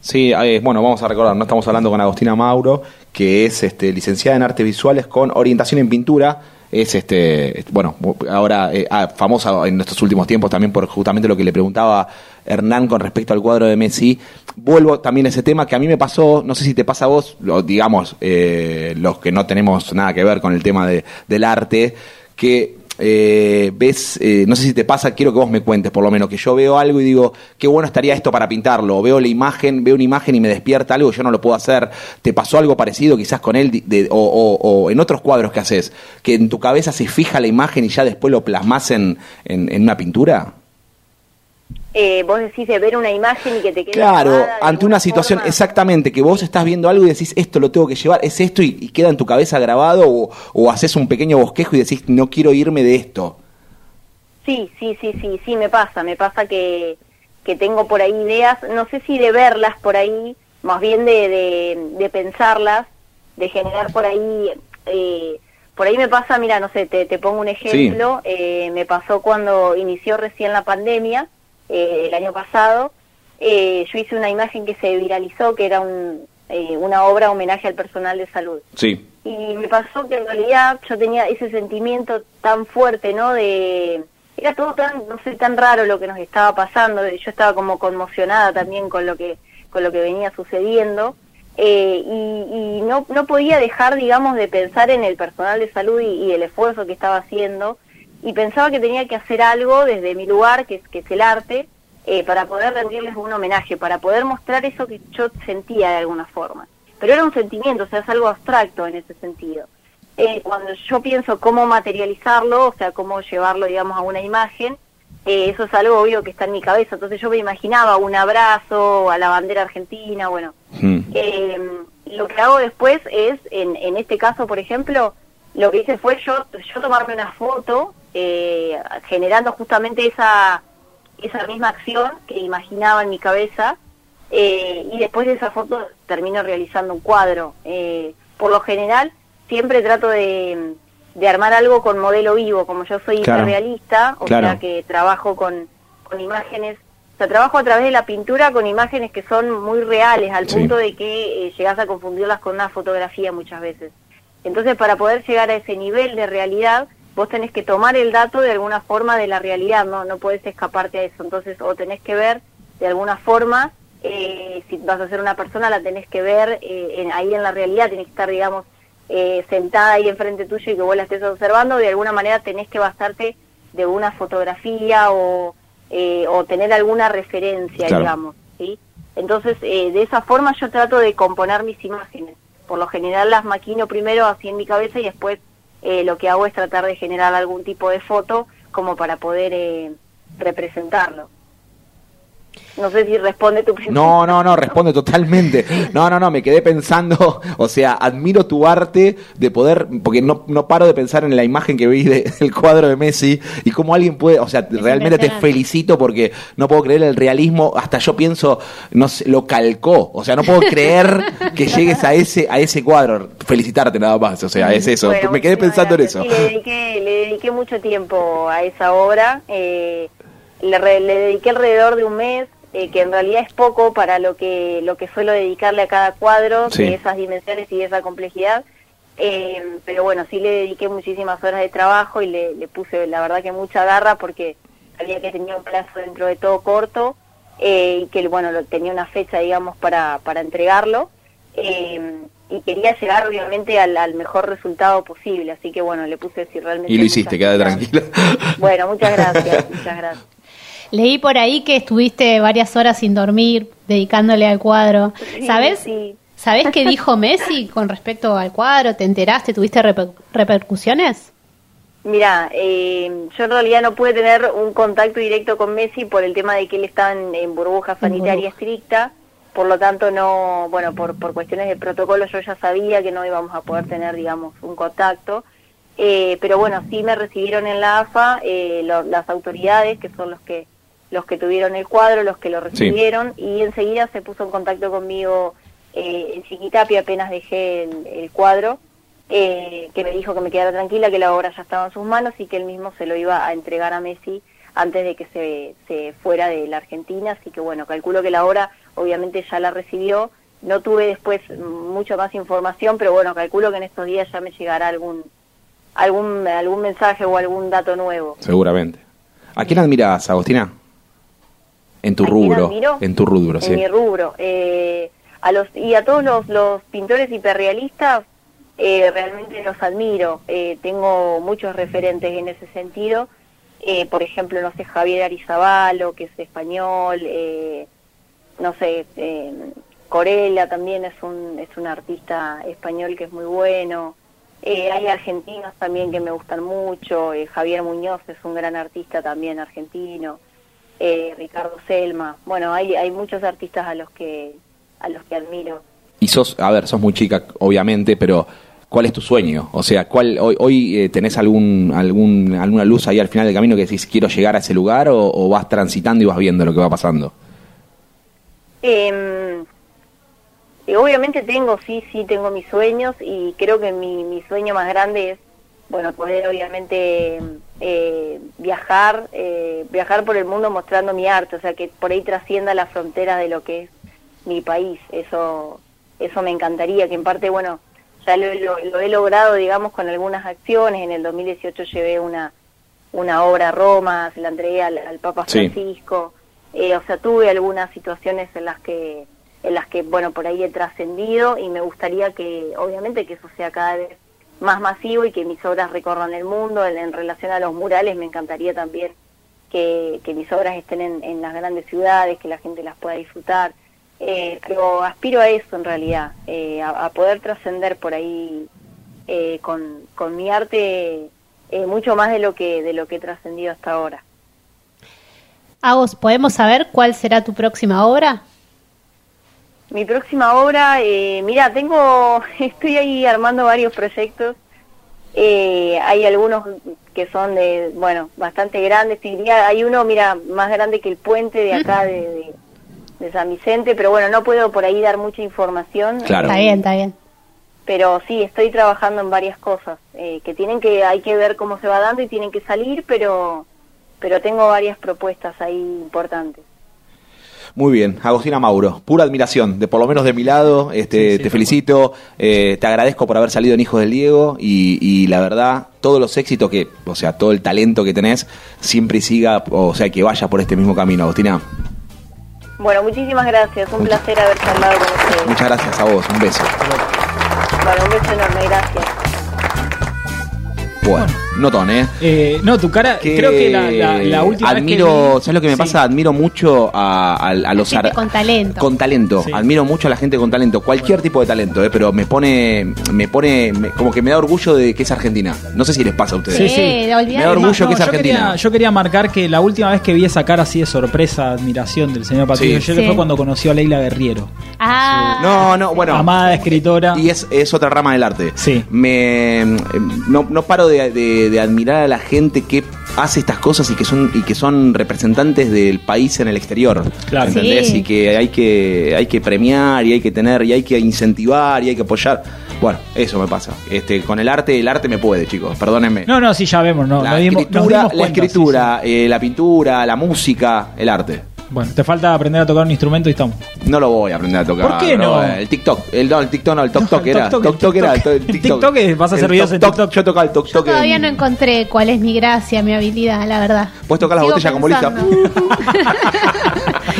Sí, eh, bueno, vamos a recordar, no estamos hablando con Agostina Mauro, que es este, licenciada en artes visuales con orientación en pintura. Es este, bueno, ahora eh, ah, famosa en estos últimos tiempos también por justamente lo que le preguntaba Hernán con respecto al cuadro de Messi. Vuelvo también a ese tema que a mí me pasó, no sé si te pasa a vos, lo- digamos, eh, los que no tenemos nada que ver con el tema de- del arte, que eh, ves, eh, no sé si te pasa, quiero que vos me cuentes por lo menos, que yo veo algo y digo, qué bueno estaría esto para pintarlo, o veo la imagen, veo una imagen y me despierta algo, yo no lo puedo hacer, ¿te pasó algo parecido quizás con él de- o, o- o en otros cuadros que haces, que en tu cabeza se fija la imagen y ya después lo plasmas en, en, en una pintura? Eh, vos decís de ver una imagen y que te quede Claro, ante una situación forma. exactamente, que vos estás viendo algo y decís, esto lo tengo que llevar, es esto y, y queda en tu cabeza grabado, o, o haces un pequeño bosquejo y decís, no quiero irme de esto. Sí, sí, sí, sí, sí, me pasa, me pasa que, que tengo por ahí ideas, no sé si de verlas por ahí, más bien de, de, de pensarlas, de generar por ahí, eh, por ahí me pasa, mira, no sé, te, te pongo un ejemplo, eh, me pasó cuando inició recién la pandemia, eh, el año pasado, eh, yo hice una imagen que se viralizó, que era un, eh, una obra homenaje al personal de salud. Sí. Y me pasó que en realidad yo tenía ese sentimiento tan fuerte, ¿no? De era todo tan no sé tan raro lo que nos estaba pasando. Yo estaba como conmocionada también con lo que con lo que venía sucediendo eh, y, y no no podía dejar, digamos, de pensar en el personal de salud y, y el esfuerzo que estaba haciendo y pensaba que tenía que hacer algo desde mi lugar, que es que es el arte, eh, para poder rendirles un homenaje, para poder mostrar eso que yo sentía de alguna forma. Pero era un sentimiento, o sea, es algo abstracto en ese sentido. Eh, cuando yo pienso cómo materializarlo, o sea, cómo llevarlo, digamos, a una imagen, eh, eso es algo obvio que está en mi cabeza. Entonces yo me imaginaba un abrazo a la bandera argentina, bueno. Eh, lo que hago después es, en, en este caso, por ejemplo, lo que hice fue yo, yo tomarme una foto eh, generando justamente esa, esa misma acción que imaginaba en mi cabeza eh, y después de esa foto termino realizando un cuadro. Eh, por lo general siempre trato de, de armar algo con modelo vivo, como yo soy Claro. realista, o Claro. sea que trabajo con, con imágenes, o sea, trabajo a través de la pintura con imágenes que son muy reales, al Sí. punto de que eh, llegas a confundirlas con una fotografía muchas veces. Entonces, para poder llegar a ese nivel de realidad, vos tenés que tomar el dato de alguna forma de la realidad, no, no podés escaparte a eso. Entonces, o tenés que ver de alguna forma, eh, si vas a ser una persona, la tenés que ver eh, en- ahí en la realidad, tenés que estar, digamos, eh, sentada ahí enfrente tuyo y que vos la estés observando, de alguna manera tenés que basarte de una fotografía o, eh, o tener alguna referencia, Claro. digamos, ¿sí? Entonces, eh, de esa forma yo trato de componer mis imágenes. Por lo general las maquino primero así en mi cabeza y después eh, lo que hago es tratar de generar algún tipo de foto como para poder eh, representarlo. No sé si responde tu pregunta. No, no, no, responde totalmente. No, no, no, me quedé pensando, o sea, admiro tu arte de poder, porque no, no paro de pensar en la imagen que vi de- del cuadro de Messi y cómo alguien puede, o sea, realmente te felicito porque no puedo creer el realismo, hasta yo pienso, no sé, lo calcó, o sea, no puedo creer que llegues a ese, a ese cuadro. Felicitarte nada más, o sea, es eso. Bueno, me quedé pensando en eso. Sí, le dediqué, le dediqué mucho tiempo a esa obra. eh, le, re- le dediqué alrededor de un mes, eh, que en realidad es poco para lo que lo que suelo dedicarle a cada cuadro Sí. de esas dimensiones y de esa complejidad. Eh, pero bueno, sí le dediqué muchísimas horas de trabajo y le, le puse, la verdad, que mucha garra porque sabía que tenía un plazo dentro de todo corto eh, y que, bueno, lo- tenía una fecha, digamos, para, para entregarlo. Eh, y quería llegar, obviamente, al, al mejor resultado posible. Así que, bueno, le puse si realmente... Y lo hiciste, ganas. tranquila. Bueno, muchas gracias, muchas gracias. Leí por ahí que estuviste varias horas sin dormir, dedicándole al cuadro. Sí, ¿Sabes? sí. ¿Sabés qué dijo Messi con respecto al cuadro? ¿Te enteraste? ¿Tuviste reper- repercusiones? Mira, eh, yo en realidad no pude tener un contacto directo con Messi por el tema de que él estaba en, en burbuja sanitaria estricta, por lo tanto no, bueno, por, por cuestiones de protocolo yo ya sabía que no íbamos a poder tener, digamos, un contacto, Eh, pero bueno, sí me recibieron en la AFA eh, lo- las autoridades, que son los que los que tuvieron el cuadro, los que lo recibieron, y enseguida se puso en contacto conmigo eh, el Chiquitapi apenas dejé el, el cuadro, eh, que me dijo que me quedara tranquila, que la obra ya estaba en sus manos y que él mismo se lo iba a entregar a Messi antes de que se, se fuera de la Argentina, así que bueno, calculo que la obra obviamente ya la recibió, no tuve después mucho más información, pero bueno, calculo que en estos días ya me llegará algún algún algún mensaje o algún dato nuevo. Seguramente. ¿A quién admiras, Agostina? En tu ¿A quién rubro. admiro? En tu rubro, en sí. mi rubro. Eh, a los y a todos los, los pintores hiperrealistas eh, realmente los admiro. Eh, tengo muchos referentes en ese sentido. Eh, por ejemplo, no sé, Javier Arizabalo, que es español. eh, no sé, eh, Corella también es un, es un artista español que es muy bueno. Eh, hay argentinos también que me gustan mucho. eh, Javier Muñoz es un gran artista también argentino. Eh, Ricardo Selma. Bueno, hay, hay muchos artistas a los que a los que admiro. Y sos, a ver, sos muy chica, obviamente, pero ¿cuál es tu sueño? O sea, ¿cuál hoy, hoy eh, tenés algún, algún, alguna luz ahí al final del camino que decís quiero llegar a ese lugar o, o vas transitando y vas viendo lo que va pasando? Eh, eh, obviamente tengo, sí, sí, tengo mis sueños y creo que mi, mi sueño más grande es, bueno, poder obviamente eh, viajar, eh, viajar por el mundo mostrando mi arte, o sea, que por ahí trascienda la frontera de lo que es mi país. Eso, eso me encantaría, que en parte, bueno, ya lo, lo- lo he logrado, digamos, con algunas acciones. En el 2018 llevé una, una obra a Roma, se la entregué al, al Papa Sí. Francisco. Eh, o sea, tuve algunas situaciones en las que, en las que, bueno, por ahí he trascendido y me gustaría que, obviamente, que eso sea cada vez más masivo y que mis obras recorran el mundo. En, relación a los murales, me encantaría también que, mis obras estén en, en las grandes ciudades, que la gente las pueda disfrutar. Eh, pero aspiro a eso en realidad, eh, a, a poder trascender por ahí eh, con, con mi arte eh, mucho más de lo que de lo que he trascendido hasta ahora. Agos, ¿podemos saber cuál será tu próxima obra? Mi próxima obra, eh, mira, tengo, estoy ahí armando varios proyectos. Eh, hay algunos que son de, bueno, bastante grandes. te diría, hay uno, mira, más grande que el puente de acá de, de- de San Vicente, pero bueno, no puedo por ahí dar mucha información. Claro. Está bien, está bien. pero sí estoy trabajando en varias cosas eh, que tienen que hay que ver cómo se va dando y tienen que salir pero pero tengo varias propuestas ahí importantes Muy bien, Agostina Mauro, pura admiración, de por lo menos de mi lado, este, te felicito, eh, te agradezco por haber salido en Hijos del Diego y, y la verdad, todos los éxitos que, o sea, todo el talento que tenés, siempre siga, o sea, que vaya por este mismo camino, Agostina. bueno muchísimas gracias un placer haber charlado con ustedes Muchas gracias a vos, un beso. bueno un beso enorme gracias Bueno, notón, ¿eh? Eh, no, tu cara, creo que la, la- la última admiro, vez que ¿sabes lo que me Sí. pasa? Admiro mucho a, a- a los Gente ar- con talento. con talento. Admiro mucho a la gente con talento, cualquier tipo de talento, ¿eh? pero me pone, me pone, me- como que me da orgullo de que es argentina. No sé si les pasa a ustedes. Sí, sí. Eh. Me da orgullo No, que es yo argentina. Quería, yo quería marcar que la última vez que vi esa cara así de sorpresa, admiración del señor Patricio Sí. Yere Sí. fue cuando conoció a Leila Guerriero. Ah, No, no, bueno. Amada escritora. Y es, es otra rama del arte. Sí. Me, no, no paro de, de- de admirar a la gente que hace estas cosas y que son y que son representantes del país en el exterior. Claro. ¿Entendés? Sí. Y que hay que hay que premiar y hay que tener y hay que incentivar y hay que apoyar. Bueno, eso me pasa. Este, con el arte, el arte me puede, chicos. Perdónenme. No, no, sí, ya vemos, no, la nos dimos- nos escritura, la, escritura eh, la pintura, la música, el arte. Bueno, te falta aprender a tocar un instrumento y estamos. No lo voy a aprender a tocar. ¿Por qué no? El TikTok. El, no, el TikTok no, el Tok Tok era. Tok Tok, era. el TikTok. TikTok es- vas a hacer videos en Tok Tok, Yo tocaba el Tok Tok. todavía no encontré cuál es mi gracia, mi habilidad, la verdad. Puedes tocar las botellas con bolita. pensando.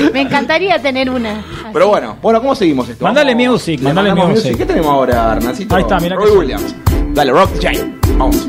Me encantaría tener una. Pero bueno, bueno, ¿cómo seguimos esto? Mandale music, le mandale music. ¿Qué tenemos ahora, Hernancito? Ahí está, mirá Roy Williams. Dale, Rock Chain. Vamos.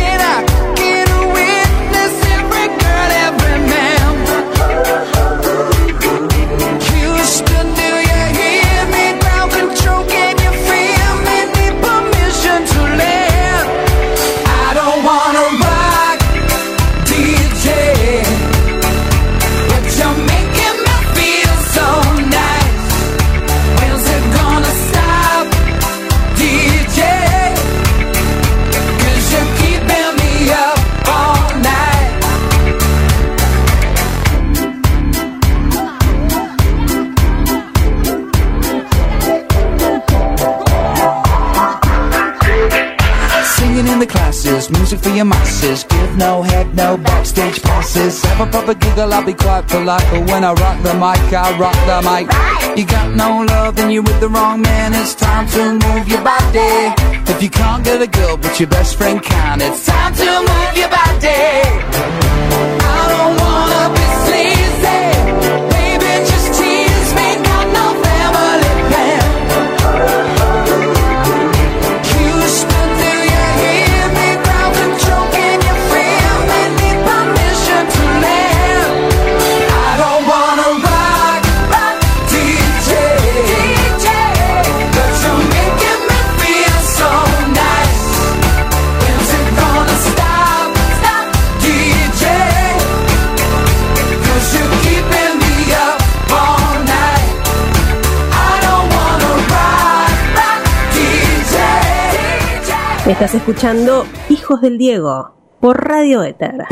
Passes. Have a proper giggle, I'll be quite polite. But when I rock the mic, I rock the mic. You got no love, then you're with the wrong man. It's time to move your body. If you can't get a girl, but your best friend can, it's time to move your body. I don't wanna be sleazy. Estás escuchando Hijos del Diego por Radio Éter.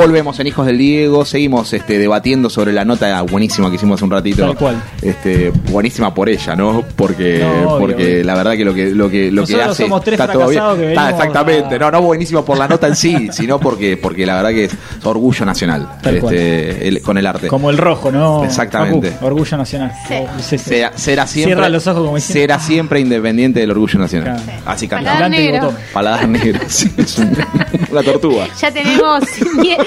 Volvemos en Hijos del Diego, seguimos este, debatiendo sobre la nota buenísima que hicimos hace un ratito. Tal cual. Este, buenísima por ella, ¿no? Porque, No, obvio, porque obvio. la verdad que lo que lo que lo que Nosotros hace somos tres está todo bien. fracasados que Está, venimos exactamente, no, no buenísimo por la nota en sí, sino porque porque la verdad que es orgullo nacional Tal cual. este, el- con el arte. Como el rojo, ¿no? Exactamente. Facu, orgullo nacional. Sí, sí. Será, será siempre Cierra los ojos como diciendo. será siempre independiente del orgullo nacional. Claro. Así canta. Paladar negro. Paladar negro. Sí, es un- una tortuga. Ya tenemos.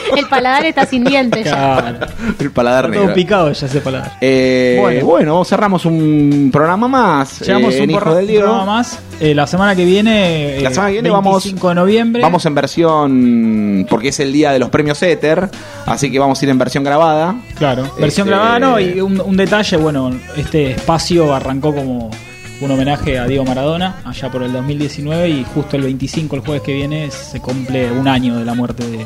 el paladar está sin dientes. ya. El paladar negro. todo picado ya ese paladar. Eh, Bueno. bueno. cerramos un programa más. Llegamos eh, un porra- del programa más. Eh, la semana que viene. La eh, semana que viene 25 de noviembre. Vamos en versión. Porque es el día de los premios Éter. Así que vamos a ir en versión grabada. Claro, versión Este- grabada, ¿no? Y un, un detalle, bueno, este espacio arrancó como un homenaje a Diego Maradona allá por el 2019 y justo el 25, el jueves que viene, se cumple un año de la muerte de,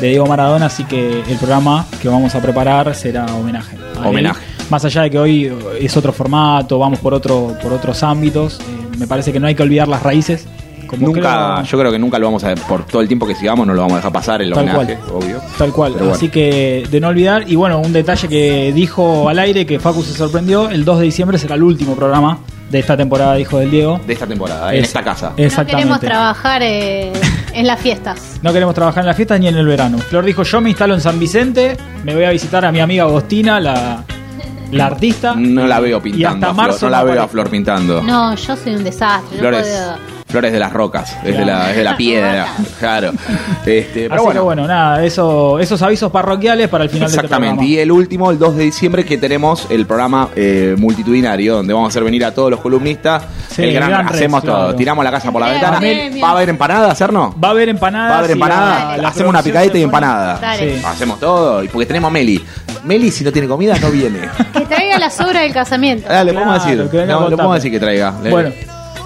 de Diego Maradona, así que el programa que vamos a preparar será homenaje. a él. Homenaje. Más allá de que hoy es otro formato, vamos por otro por otros ámbitos, eh, me parece que no hay que olvidar las raíces. Como Nunca, creo- yo creo que nunca lo vamos a por todo el tiempo que sigamos, no lo vamos a dejar pasar el Tal homenaje, cual. obvio. Tal cual, Pero bueno. así que de no olvidar, y bueno, un detalle que dijo al aire que Facu se sorprendió, el 2 de diciembre será el último programa de esta temporada de Hijo del Diego. De esta temporada, en Es- esta casa. No queremos Exactamente. trabajar eh, en las fiestas. No queremos trabajar en las fiestas ni en el verano. Flor dijo, yo me instalo en San Vicente, me voy a visitar a mi amiga Agostina, la, la artista. No la veo Y pintando, hasta a Flor, marzo no la veo a. Flor pintando. No, yo soy un desastre. No puedo. Flores de las rocas, es, de la, es de la piedra, claro. Este, pero Así bueno, que bueno, nada, eso, esos avisos parroquiales para el final de este Exactamente, y el último, el 2 de diciembre, que tenemos el programa eh, multitudinario, donde vamos a hacer venir a todos los columnistas. Sí, el gran, gran Rex, hacemos todo, claro. tiramos la casa por la ventana. bien. ¿Va a haber empanada, hacernos? Va a haber empanadas. Va a haber empanada, la- hacemos una picadita y empanada. Dale. Sí. Hacemos todo, y porque tenemos a Meli. Meli, si no tiene comida, no viene. Que traiga la sobra del casamiento. Ah, le Claro, podemos decir, no, le podemos decir que traiga. Bueno.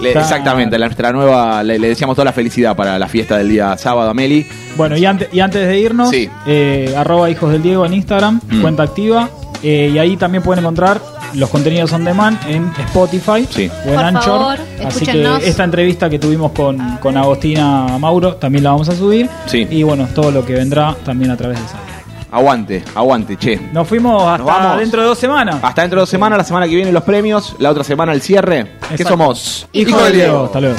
Le- exactamente, la- nuestra nueva, le, le deseamos toda la felicidad para la fiesta del día sábado a Meli. Bueno, y, antes y antes de irnos, Sí. eh, arroba hijos del Diego en Instagram, Mm. cuenta activa, eh, y ahí también pueden encontrar los contenidos on demand en Spotify Sí. o en Por Anchor. favor, Así que esta entrevista que tuvimos con, con Agostina Mauro también la vamos a subir. Sí. Y bueno, todo lo que vendrá también a través de esa. Aguante, aguante, che. Nos fuimos hasta vamos. dentro de dos semanas. Hasta dentro de dos semanas, la semana que viene los premios, la otra semana el cierre. ¿Qué Exacto. somos? Hijo del Diego. Hasta luego.